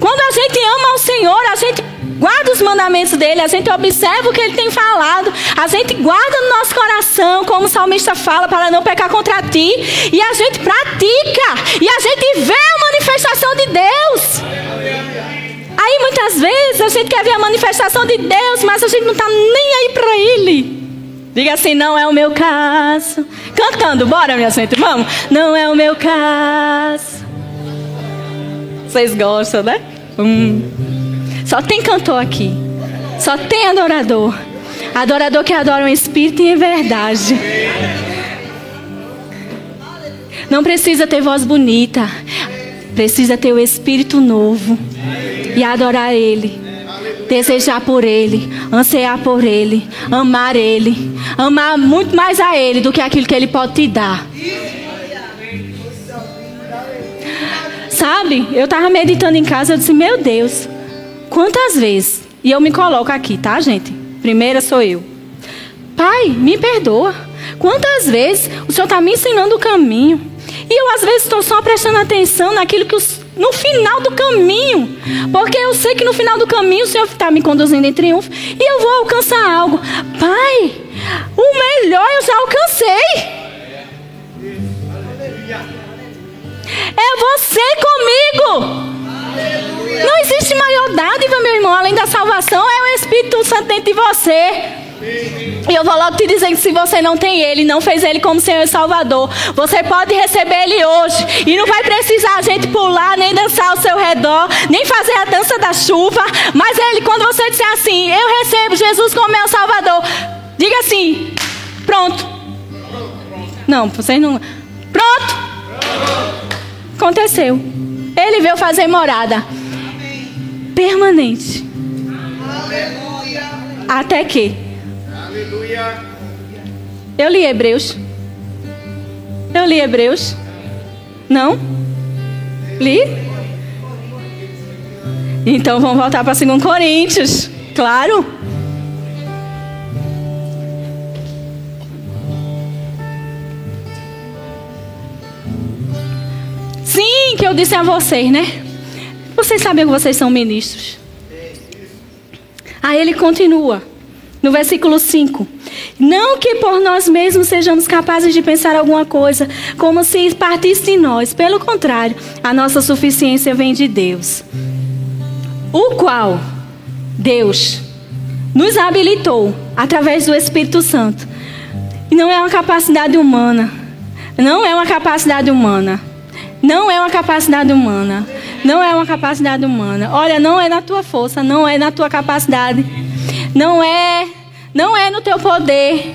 Quando a gente ama o Senhor, a gente guarda os mandamentos dele, a gente observa o que ele tem falado, a gente guarda no nosso coração, como o salmista fala, para não pecar contra ti, e a gente pratica, e a gente vê a manifestação de Deus. Aí muitas vezes a gente quer ver a manifestação de Deus, mas a gente não está nem aí para Ele. Diga assim, não é o meu caso. Cantando, bora, minha gente, vamos. Não é o meu caso. Vocês gostam, né? Hum. Só tem cantor aqui. Só tem adorador. Adorador que adora o Espírito e em verdade. Não precisa ter voz bonita. Precisa ter o Espírito novo. E adorar Ele. Desejar por Ele. Ansiar por Ele. Amar Ele. Amar muito mais a Ele do que aquilo que Ele pode te dar. Sabe? Eu estava meditando em casa. Eu disse: Meu Deus. Quantas vezes, e eu me coloco aqui, tá, gente? Primeira sou eu. Pai, me perdoa. Quantas vezes o Senhor está me ensinando o caminho? E eu, às vezes, estou só prestando atenção naquilo que os, no final do caminho. Porque eu sei que no final do caminho o Senhor está me conduzindo em triunfo. E eu vou alcançar algo. Pai, o melhor eu já alcancei. É você comigo. Existe maior dádiva, meu irmão, além da salvação, é o Espírito Santo dentro de você. E eu vou logo te dizer que se você não tem Ele, não fez Ele como Senhor e Salvador, você pode receber Ele hoje. E não vai precisar a gente pular, nem dançar ao seu redor, nem fazer a dança da chuva. Mas Ele, quando você disser assim, eu recebo Jesus como meu Salvador, diga assim, pronto. Não, vocês não. Pronto! Aconteceu. Ele veio fazer morada permanente. Até que eu li Hebreus. Eu li Hebreus. Não? Li? Então vamos voltar para 2 Coríntios. Claro. Sim, que eu disse a vocês, né? Vocês sabem que vocês são ministros. Aí ele continua, no versículo 5. Não que por nós mesmos sejamos capazes de pensar alguma coisa, como se partisse de nós. Pelo contrário, a nossa suficiência vem de Deus. O qual Deus nos habilitou através do Espírito Santo. E não é uma capacidade humana. Não é uma capacidade humana. Não é uma capacidade humana. Não é uma capacidade humana. Olha, não é na tua força, não é na tua capacidade. Não é não é no teu poder.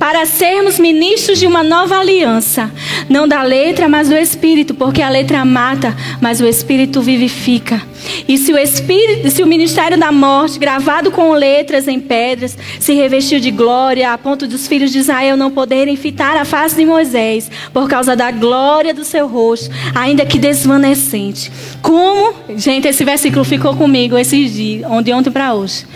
Para sermos ministros de uma nova aliança, não da letra, mas do espírito, porque a letra mata, mas o espírito vivifica. E se o espírito, se o ministério da morte, gravado com letras em pedras, se revestiu de glória, a ponto dos filhos de Israel não poderem fitar a face de Moisés, por causa da glória do seu rosto, ainda que desvanecente. Como, gente, esse versículo ficou comigo esses dias, de ontem para hoje.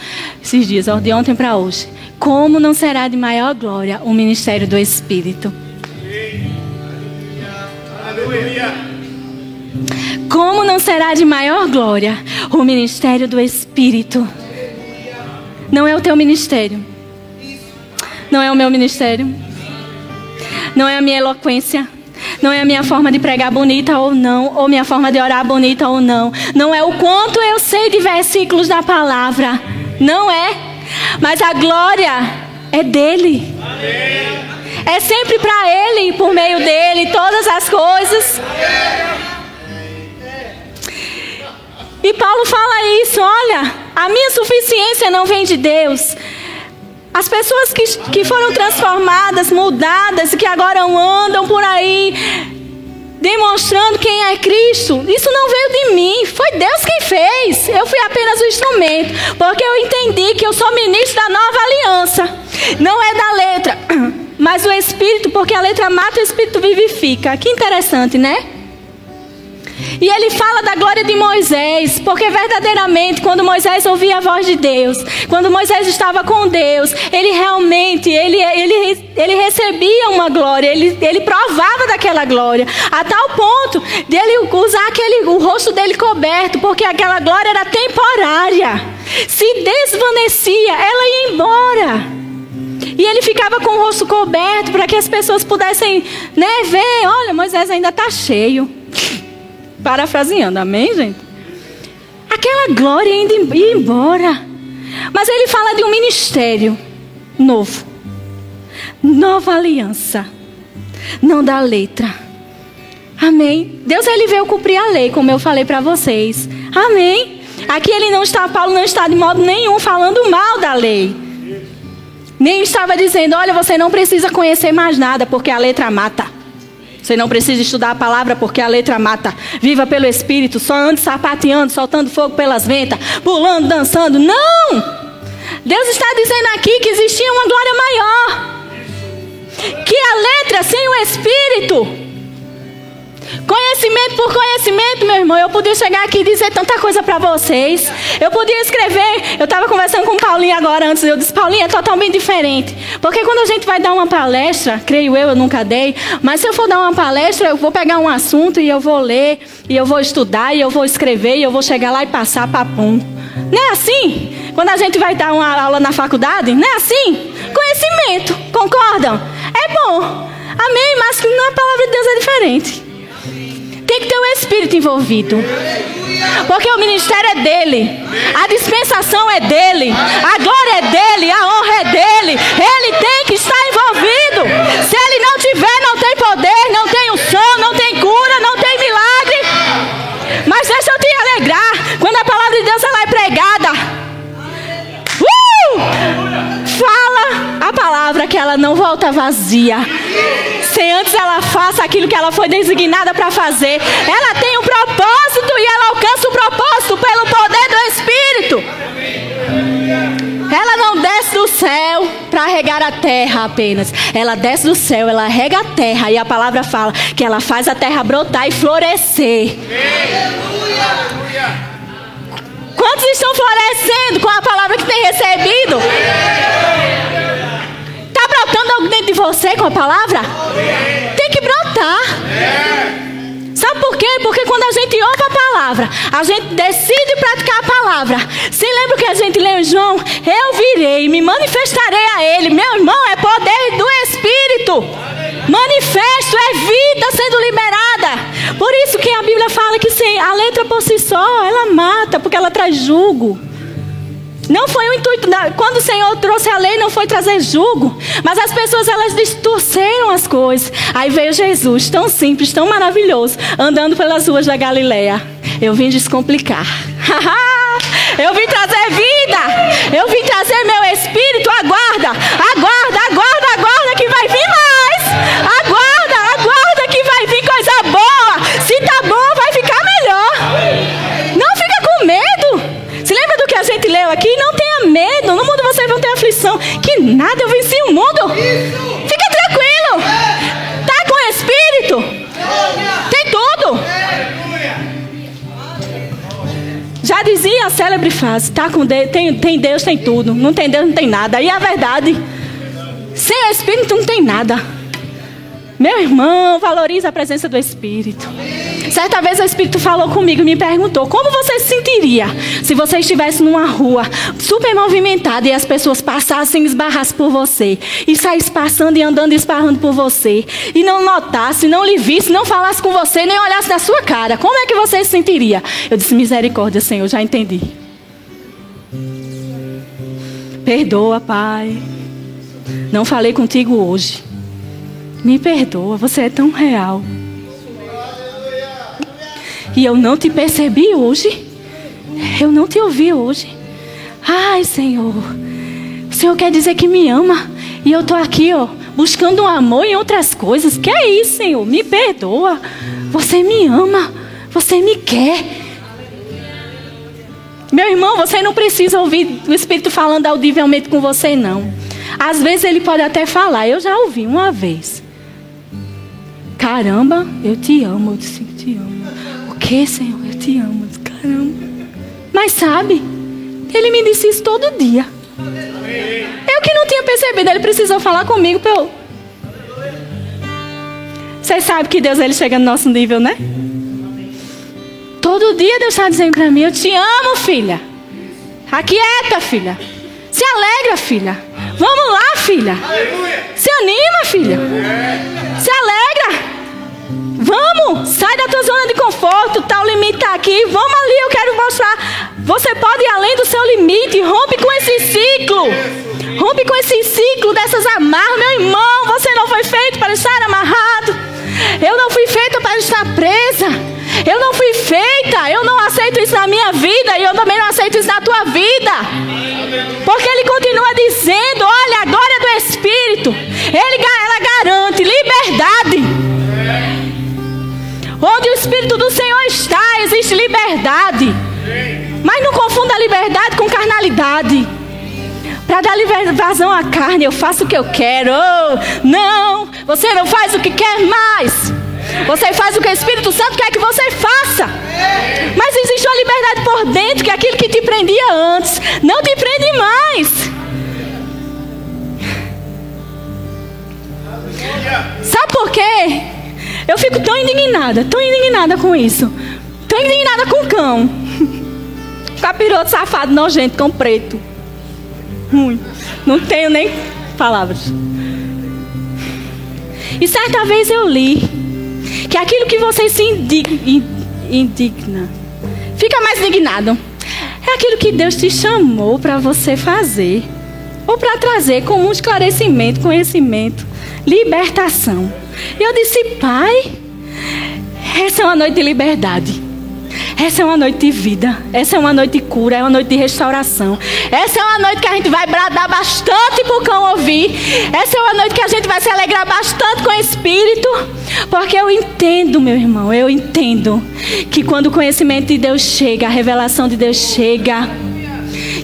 Esses dias, de ontem para hoje. Como não será de maior glória o ministério do Espírito? Como não será de maior glória o ministério do Espírito? Não é o teu ministério. Não é o meu ministério. Não é a minha eloquência. Não é a minha forma de pregar bonita ou não, ou minha forma de orar bonita ou não. Não é o quanto eu sei de versículos da palavra. Não é. Mas a glória é dele. É sempre para ele, por meio dele, todas as coisas. E Paulo fala isso: olha, a minha suficiência não vem de Deus. As pessoas que, que foram transformadas, mudadas, que agora andam por aí demonstrando quem é Cristo, isso não veio de mim, foi Deus quem fez. Eu fui apenas o instrumento, porque eu entendi que eu sou ministro da nova aliança. Não é da letra, mas o Espírito, porque a letra mata o Espírito vivifica. Que interessante, né? E ele fala da glória de Moisés, porque verdadeiramente, quando Moisés ouvia a voz de Deus, quando Moisés estava com Deus, ele realmente, ele, ele, ele recebia uma glória, ele, ele provava daquela glória, a tal ponto dele usar aquele, o rosto dele coberto, porque aquela glória era temporária. Se desvanecia, ela ia embora. E ele ficava com o rosto coberto para que as pessoas pudessem né, ver: olha, Moisés ainda está cheio. Parafraseando, amém, gente? Aquela glória ainda ia embora. Mas ele fala de um ministério novo. Nova aliança. Não da letra. Amém. Deus ele veio cumprir a lei, como eu falei para vocês. Amém. Aqui ele não está, Paulo não está de modo nenhum falando mal da lei. Nem estava dizendo, olha, você não precisa conhecer mais nada, porque a letra mata. Você não precisa estudar a palavra porque a letra mata. Viva pelo Espírito, só ande sapateando, soltando fogo pelas ventas, pulando, dançando. Não! Deus está dizendo aqui que existia uma glória maior. Que a letra sem o Espírito Conhecimento por conhecimento, meu irmão. Eu podia chegar aqui e dizer tanta coisa para vocês. Eu podia escrever. Eu estava conversando com o Paulinho agora antes. Eu disse, Paulinho, é totalmente diferente. Porque quando a gente vai dar uma palestra, creio eu, eu nunca dei. Mas se eu for dar uma palestra, eu vou pegar um assunto e eu vou ler, e eu vou estudar, e eu vou escrever, e eu vou chegar lá e passar papum. Não é assim? Quando a gente vai dar uma aula na faculdade, não é assim? Conhecimento, concordam? É bom. Amém, mas na palavra de Deus é diferente. Tem que ter o um Espírito envolvido. Porque o ministério é dele, a dispensação é dele, a glória é dele, a honra é dele. Ele tem que estar envolvido. Se ele não tiver, não tem palavra que ela não volta vazia. Sem antes ela faça aquilo que ela foi designada para fazer. Ela tem um propósito e ela alcança o propósito pelo poder do Espírito. Ela não desce do céu para regar a terra apenas. Ela desce do céu, ela rega a terra. E a palavra fala que ela faz a terra brotar e florescer. Quantos estão florescendo com a palavra que tem recebido? Brotando algo dentro de você com a palavra? Tem que brotar. Sabe por quê? Porque quando a gente ouve a palavra, a gente decide praticar a palavra. Se lembra que a gente leu em João? Eu virei, me manifestarei a ele. Meu irmão, é poder do Espírito. Manifesto é vida sendo liberada. Por isso que a Bíblia fala que sim, a letra por si só, ela mata, porque ela traz jugo. Não foi o intuito quando o Senhor trouxe a lei não foi trazer jugo, mas as pessoas elas distorceram as coisas. Aí veio Jesus, tão simples, tão maravilhoso, andando pelas ruas da Galileia. Eu vim descomplicar. Eu vim trazer vida. Eu vim trazer meu espírito. Aguarda, aguarda, medo. No mundo vocês vão ter aflição. Que nada, eu venci o mundo. Fica tranquilo. Tá com espírito. Tem tudo. Já dizia a célebre frase: tá com Deus, tem, tem Deus, tem tudo. Não tem Deus, não tem nada. E a verdade, sem o Espírito não tem nada. Meu irmão, valorize a presença do Espírito. Certa vez o Espírito falou comigo e me perguntou: como você se sentiria se você estivesse numa rua super movimentada e as pessoas passassem e esbarrassem por você, e saíssem passando e andando e esbarrando por você, e não notasse, não lhe visse, não falasse com você, nem olhasse na sua cara? Como é que você se sentiria? Eu disse: misericórdia, Senhor, já entendi. Perdoa, Pai. Não falei contigo hoje. Me perdoa, você é tão real. E eu não te percebi hoje. Eu não te ouvi hoje. Ai, Senhor. O Senhor quer dizer que me ama. E eu tô aqui, ó, buscando um amor em outras coisas. Que é isso, Senhor? Me perdoa. Você me ama. Você me quer. Meu irmão, você não precisa ouvir o Espírito falando audivelmente com você, não. Às vezes ele pode até falar. Eu já ouvi uma vez. Caramba, eu te amo. Eu disse, te amo. O que, Senhor? Eu te amo. Caramba. Mas sabe, ele me disse isso todo dia. Eu que não tinha percebido, ele precisou falar comigo para eu. Vocês sabem que Deus ele chega no nosso nível, né? Todo dia Deus está dizendo para mim: Eu te amo, filha. Aquieta, filha. Se alegra, filha. Vamos lá, filha. Se anima, filha. Se alegra. Vamos, sai da tua zona de conforto, o limite tá aqui. Vamos ali, eu quero mostrar. Você pode ir além do seu limite, rompe com esse ciclo. Rompe com esse ciclo dessas amarras, meu irmão. Você não foi feito para estar amarrado. Eu não fui feita para estar presa. Eu não fui feita. Eu não aceito isso na minha vida e eu também não aceito isso na tua vida. Porque ele continua dizendo: olha, a glória do Espírito. Ele, ela garante liberdade. Onde o Espírito do Senhor está, existe liberdade. Mas não confunda a liberdade com carnalidade. Para dar vazão à carne, eu faço o que eu quero. Oh, não, você não faz o que quer mais. Você faz o que o Espírito Santo quer que você faça. Mas existe uma liberdade por dentro, que é aquilo que te prendia antes, não te prende mais. Sabe por quê? Eu fico tão indignada, tão indignada com isso. Tão indignada com o cão. Capiroto safado, nojento, cão preto. Ruim. Não tenho nem palavras. E certa vez eu li que aquilo que você se indigna, indigna fica mais indignado. É aquilo que Deus te chamou para você fazer. Ou para trazer como um esclarecimento, conhecimento, libertação. E eu disse, pai, essa é uma noite de liberdade. Essa é uma noite de vida. Essa é uma noite de cura. É uma noite de restauração. Essa é uma noite que a gente vai bradar bastante para o cão ouvir. Essa é uma noite que a gente vai se alegrar bastante com o Espírito. Porque eu entendo, meu irmão, eu entendo que quando o conhecimento de Deus chega, a revelação de Deus chega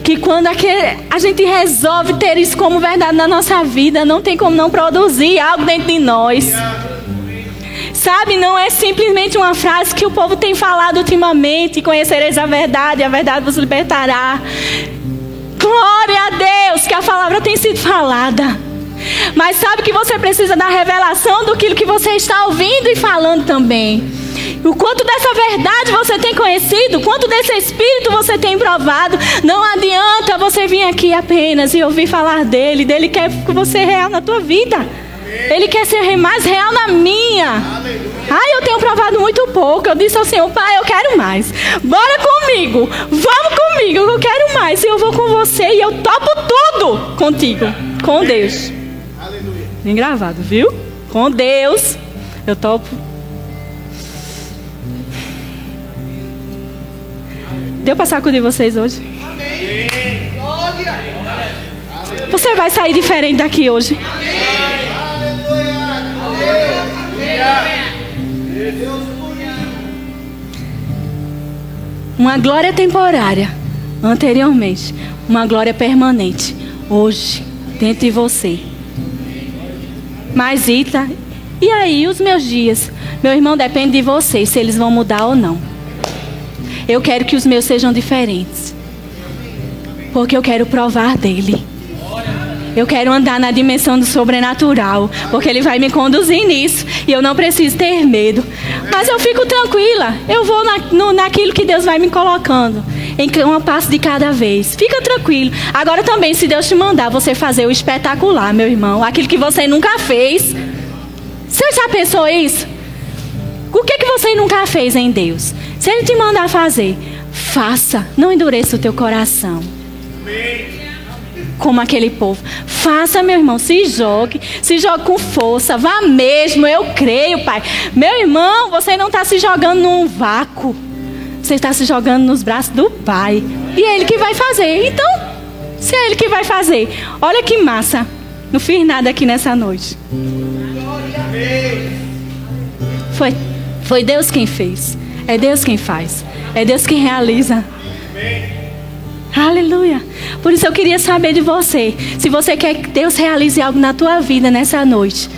que quando a gente resolve ter isso como verdade na nossa vida, não tem como não produzir algo dentro de nós. Sabe, não é simplesmente uma frase que o povo tem falado ultimamente: conhecereis a verdade, a verdade vos libertará. Glória a Deus que a palavra tem sido falada. Mas sabe que você precisa da revelação do que você está ouvindo e falando também. O quanto dessa verdade você tem conhecido, quanto desse Espírito você tem provado. Não adianta você vir aqui apenas e ouvir falar dele. Dele quer que você real na tua vida. Ele quer ser mais real na minha. Ai, eu tenho provado muito pouco. Eu disse ao Senhor, Pai, eu quero mais. Bora comigo. Vamos comigo, eu quero mais. E eu vou com você e eu topo tudo contigo. Com Deus. Bem gravado, viu? Com Deus. Eu topo Deu para sacudir vocês hoje? Você vai sair diferente daqui hoje. Uma glória temporária, anteriormente, uma glória permanente, hoje, dentro de você. Mas Ita, e aí os meus dias? Meu irmão, depende de vocês se eles vão mudar ou não. Eu quero que os meus sejam diferentes. Porque eu quero provar dele. Eu quero andar na dimensão do sobrenatural, porque ele vai me conduzir nisso e eu não preciso ter medo. Mas eu fico tranquila, eu vou na, no, naquilo que Deus vai me colocando, em um passo de cada vez. Fica tranquilo. Agora também, se Deus te mandar você fazer o espetacular, meu irmão, aquilo que você nunca fez. Você já pensou isso? O que, que você nunca fez em Deus? Se Ele te mandar fazer, faça. Não endureça o teu coração. Como aquele povo. Faça, meu irmão. Se jogue. Se jogue com força. Vá mesmo. Eu creio, Pai. Meu irmão, você não está se jogando num vácuo. Você está se jogando nos braços do Pai. E é Ele que vai fazer. Então, se é Ele que vai fazer. Olha que massa. Não fiz nada aqui nessa noite. Foi, foi Deus quem fez. É Deus quem faz. É Deus quem realiza. Aleluia. Por isso eu queria saber de você. Se você quer que Deus realize algo na tua vida nessa noite.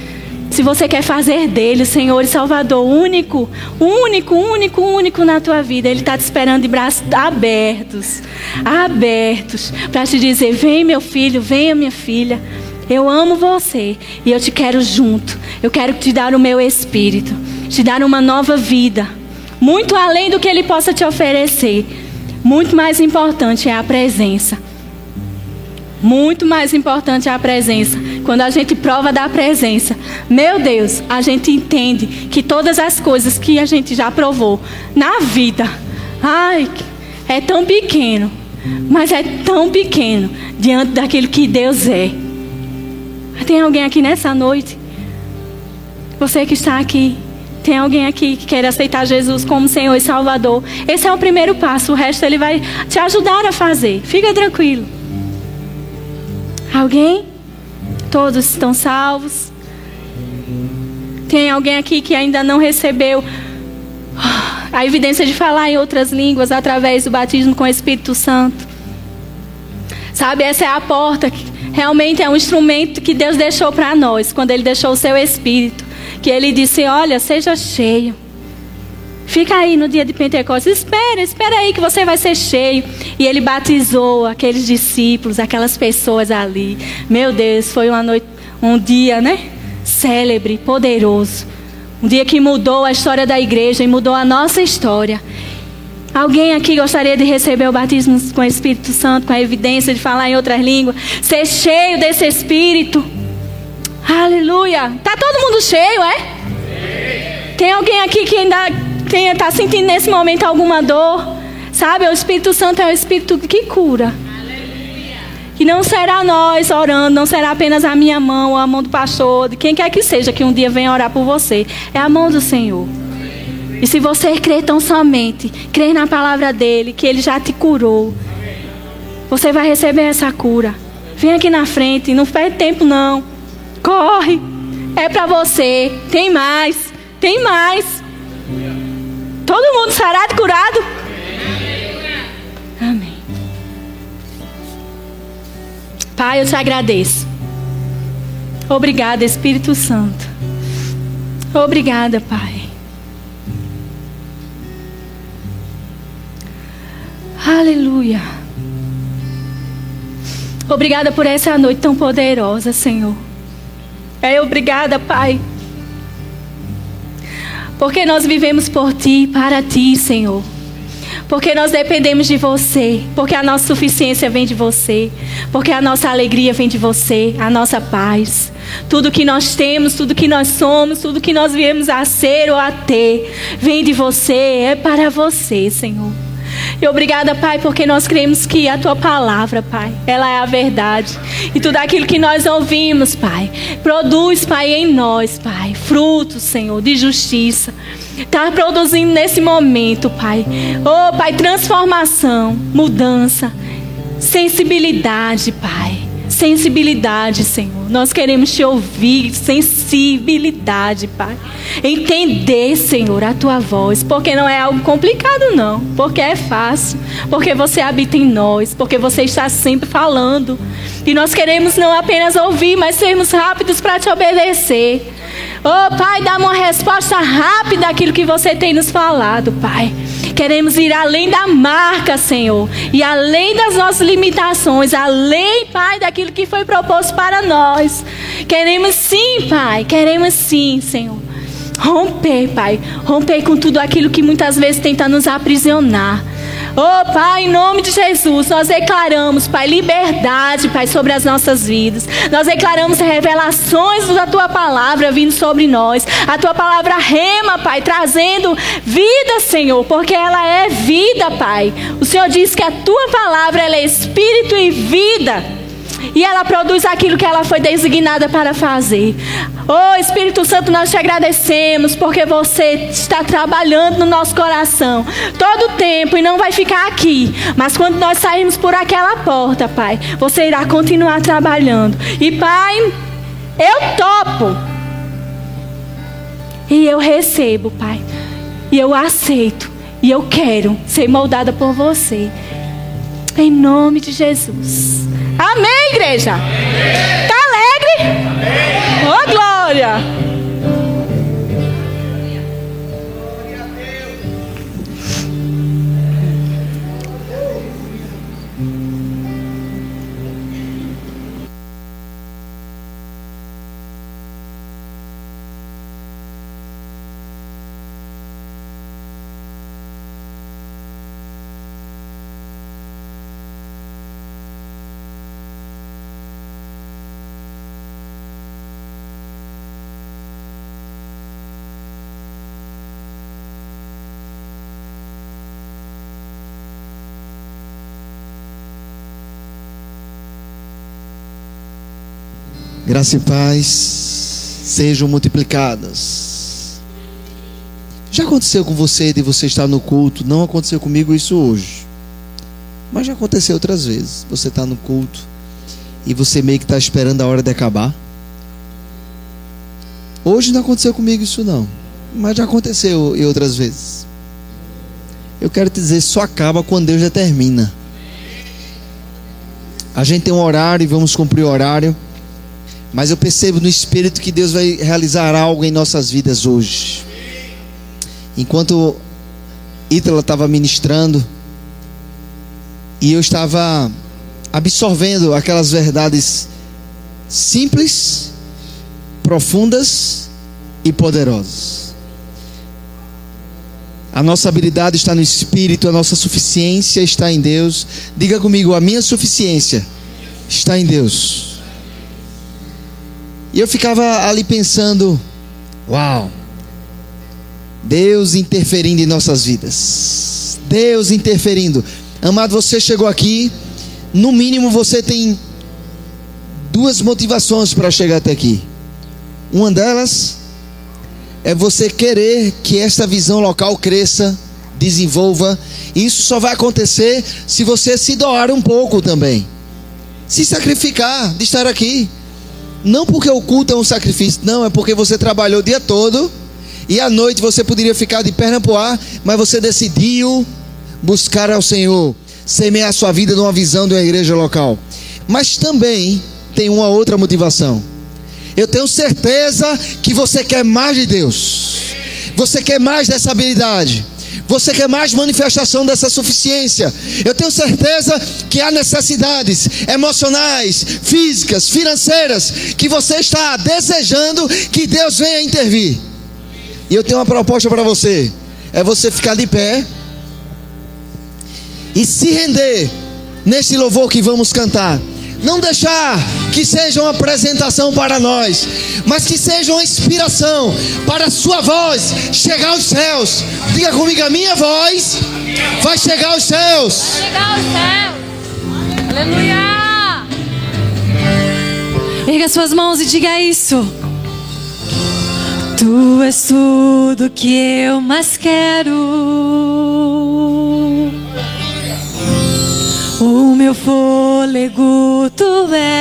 Se você quer fazer dele, Senhor e Salvador, único, único, único, único na tua vida, Ele está te esperando de braços abertos, abertos, para te dizer: vem, meu filho, venha, minha filha. Eu amo você e eu te quero junto. Eu quero te dar o meu espírito, te dar uma nova vida muito além do que ele possa te oferecer. Muito mais importante é a presença. Muito mais importante é a presença. Quando a gente prova da presença, meu Deus, a gente entende que todas as coisas que a gente já provou na vida, ai, é tão pequeno, mas é tão pequeno diante daquilo que Deus é. Tem alguém aqui nessa noite? Você que está aqui, tem alguém aqui que quer aceitar Jesus como Senhor e Salvador, esse é o primeiro passo. O resto ele vai te ajudar a fazer. Fica tranquilo. Alguém? Todos estão salvos? Tem alguém aqui que ainda não recebeu a evidência de falar em outras línguas através do batismo com o Espírito Santo? Sabe, essa é a porta que realmente é um instrumento que Deus deixou para nós, quando Ele deixou o seu Espírito que ele disse: Olha, seja cheio. Fica aí no dia de Pentecostes, espera, espera aí que você vai ser cheio. E ele batizou aqueles discípulos, aquelas pessoas ali. Meu Deus, foi uma noite, um dia, né? Célebre, poderoso. Um dia que mudou a história da igreja e mudou a nossa história. Alguém aqui gostaria de receber o batismo com o Espírito Santo, com a evidência de falar em outras línguas, ser cheio desse Espírito? Aleluia. Tá todo mundo cheio, é? Sim. Tem alguém aqui que ainda está sentindo nesse momento alguma dor? Sabe, o Espírito Santo é o Espírito que cura. Aleluia. Que não será nós orando, não será apenas a minha mão, ou a mão do pastor, de quem quer que seja que um dia venha orar por você. É a mão do Senhor. E se você crer tão somente, crer na palavra dele, que ele já te curou, você vai receber essa cura. Vem aqui na frente, não perde tempo não. Corre. É para você. Tem mais. Tem mais. Todo mundo sarado, curado? Amém. Pai, eu te agradeço. Obrigada, Espírito Santo. Obrigada, Pai. Aleluia. Obrigada por essa noite tão poderosa, Senhor. É obrigada, Pai. Porque nós vivemos por Ti, para Ti, Senhor. Porque nós dependemos de você. Porque a nossa suficiência vem de você. Porque a nossa alegria vem de você. A nossa paz. Tudo que nós temos, tudo que nós somos, tudo que nós viemos a ser ou a ter, vem de você. É para você, Senhor. E obrigada, Pai, porque nós cremos que a tua palavra, Pai, ela é a verdade. E tudo aquilo que nós ouvimos, Pai, produz, Pai, em nós, Pai, frutos, Senhor, de justiça. Está produzindo nesse momento, Pai. Oh, Pai, transformação, mudança, sensibilidade, Pai sensibilidade, Senhor. Nós queremos te ouvir, sensibilidade, Pai. Entender, Senhor, a tua voz, porque não é algo complicado, não, porque é fácil, porque você habita em nós, porque você está sempre falando. E nós queremos não apenas ouvir, mas sermos rápidos para te obedecer. Oh, Pai, dá uma resposta rápida àquilo que você tem nos falado, Pai. Queremos ir além da marca, Senhor, e além das nossas limitações, além, Pai, daquilo que foi proposto para nós. Queremos sim, Pai, queremos sim, Senhor. Romper, Pai, romper com tudo aquilo que muitas vezes tenta nos aprisionar. Oh, Pai, em nome de Jesus, nós declaramos, Pai, liberdade, Pai, sobre as nossas vidas. Nós declaramos revelações da tua palavra vindo sobre nós. A tua palavra rema, Pai, trazendo vida, Senhor, porque ela é vida, Pai. O Senhor diz que a tua palavra é espírito e vida e ela produz aquilo que ela foi designada para fazer. Oh Espírito Santo, nós te agradecemos porque você está trabalhando no nosso coração todo o tempo e não vai ficar aqui. Mas quando nós sairmos por aquela porta, Pai, você irá continuar trabalhando. E Pai, eu topo. E eu recebo, Pai. E eu aceito. E eu quero ser moldada por você. Em nome de Jesus. Amém, igreja? Está alegre? Ô, oh, glória! Graça e paz sejam multiplicadas. Já aconteceu com você de você estar no culto? Não aconteceu comigo isso hoje. Mas já aconteceu outras vezes. Você está no culto e você meio que está esperando a hora de acabar. Hoje não aconteceu comigo isso não. Mas já aconteceu em outras vezes. Eu quero te dizer, só acaba quando Deus determina. A gente tem um horário e vamos cumprir o horário. Mas eu percebo no Espírito que Deus vai realizar algo em nossas vidas hoje. Enquanto Ítala estava ministrando, e eu estava absorvendo aquelas verdades simples, profundas e poderosas. A nossa habilidade está no Espírito, a nossa suficiência está em Deus. Diga comigo, a minha suficiência está em Deus. E eu ficava ali pensando: uau, Deus interferindo em nossas vidas. Deus interferindo. Amado, você chegou aqui, no mínimo você tem duas motivações para chegar até aqui. Uma delas é você querer que esta visão local cresça, desenvolva. E isso só vai acontecer se você se doar um pouco também. Se sacrificar de estar aqui. Não porque o culto é um sacrifício, não, é porque você trabalhou o dia todo e à noite você poderia ficar de perna pro ar, mas você decidiu buscar ao Senhor, semear a sua vida numa visão de uma igreja local. Mas também tem uma outra motivação. Eu tenho certeza que você quer mais de Deus. Você quer mais dessa habilidade. Você quer mais manifestação dessa suficiência. Eu tenho certeza que há necessidades emocionais, físicas, financeiras, que você está desejando que Deus venha intervir. E eu tenho uma proposta para você: é você ficar de pé e se render nesse louvor que vamos cantar. Não deixar que seja uma apresentação para nós, mas que seja uma inspiração para a sua voz chegar aos céus. Diga comigo, a minha voz vai chegar aos céus. Chegar aos céus. Aleluia. Erga suas mãos e diga isso. Tu és tudo que eu mais quero. Meu fôlego tu és.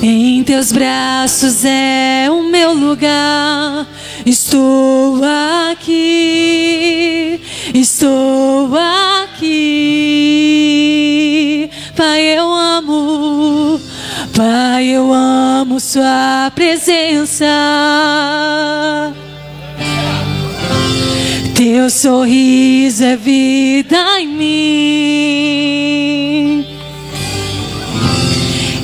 Em teus braços é o meu lugar. Estou aqui, estou aqui. Pai, eu amo, Pai, eu amo Sua presença. Teu sorriso é vida em mim.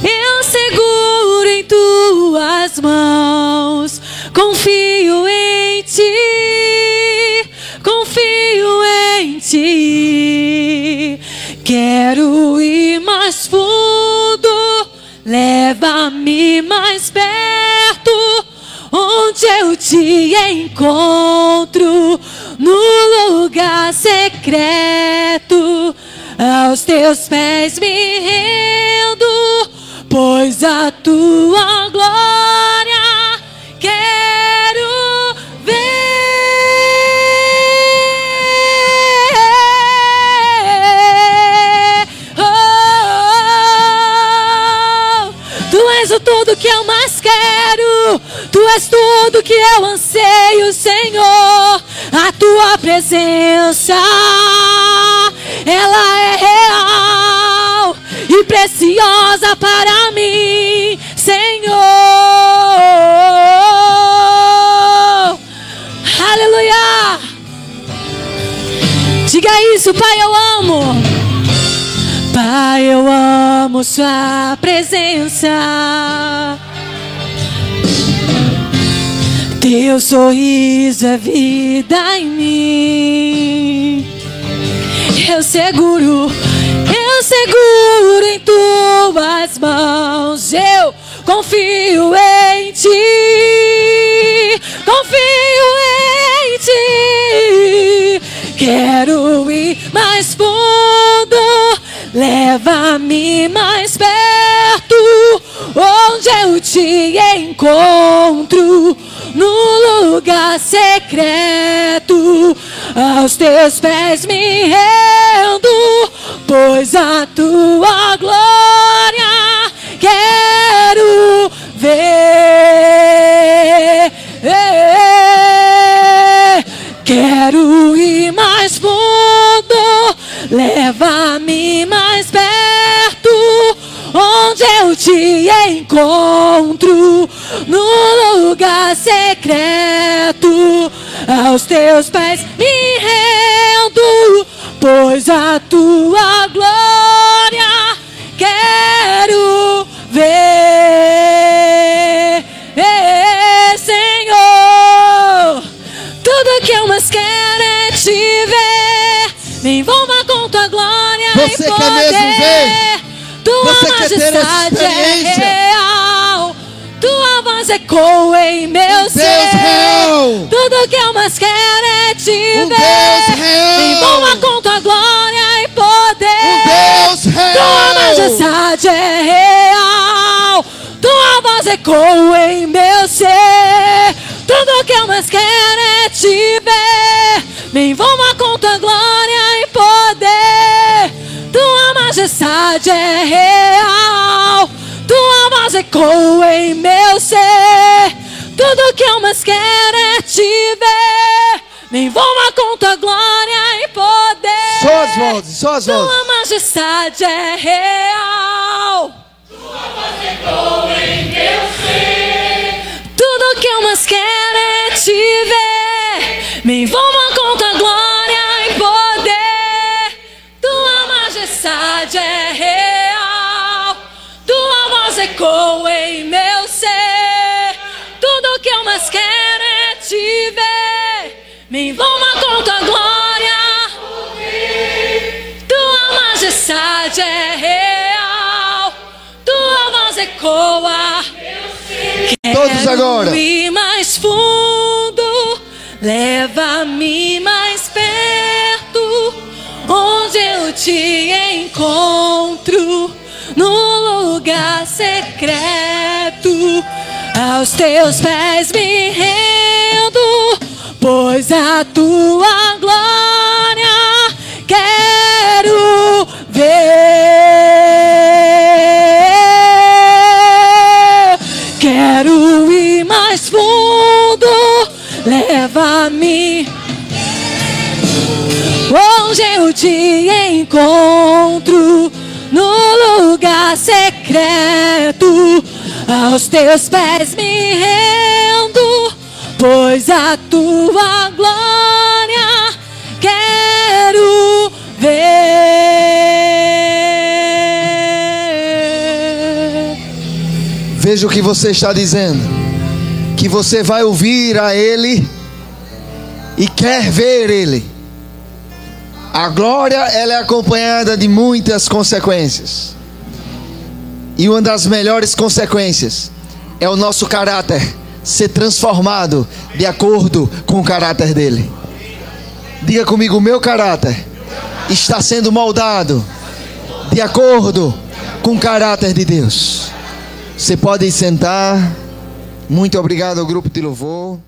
Eu seguro em tuas mãos, confio em ti, confio em ti. Quero ir mais fundo, leva-me mais perto, onde eu te encontro, no lugar secreto. Aos teus pés me rendo, pois a tua glória quero ver. Oh, tu és o tudo que eu mais quero, tu és tudo que eu anseio, Senhor. A tua presença, ela é real e preciosa para mim, Senhor. Aleluia! Diga isso, Pai, eu amo. Pai, eu amo Sua presença. Teu sorriso é vida em mim. Eu seguro, eu seguro em tuas mãos. Eu confio em ti, confio em ti. Quero ir mais fundo, leva-me mais perto, onde eu te encontro no lugar secreto. Aos teus pés me rendo, pois a tua glória quero ver. Quero ir mais fundo, leva-me mais perto, onde eu te encontro, no lugar secreto. Aos teus pés me rendo, pois a tua glória quero ver, Senhor. Tudo que eu mais quero é te ver. Me envolva com tua glória Você e quer poder. mesmo ver? Tua Você quer majestade é real. Tua voz ecoa em meu ser. real. Tudo que eu mais quero é te Um ver. Deus real. Envolva com tua glória e poder. Um Deus Tua real. majestade é real. Tua voz ecoa em meu ser. Tudo que eu mais quero é te ver. Me envolva com tua glória e poder. Tua majestade é real. Tua voz ecoa em meu ser. Tudo que eu mais quero é te ver. Me envolva com tua glória e poder. Só as vozes, só as vozes. Tua majestade é real. Tudo que eu mais quero é te ver. Me envolva com tua glória que eu mais quero é te ver. Me envolva com tua glória. Tua majestade é real. Tua voz ecoa. Todos agora. Ir mais fundo, leva-me mais perto, onde eu te encontro, no lugar secreto. Aos teus pés me rendo, pois a tua glória quero ver. Quero ir mais fundo, leva-me onde eu te encontro, no lugar secreto. Aos teus pés me rendo, pois a tua glória quero ver. Veja o que você está dizendo. Que você vai ouvir a Ele e quer ver Ele. A glória ela é acompanhada de muitas consequências. E uma das melhores consequências é o nosso caráter ser transformado de acordo com o caráter dele. Diga comigo, meu caráter está sendo moldado de acordo com o caráter de Deus. Você pode sentar. Muito obrigado ao grupo de louvor.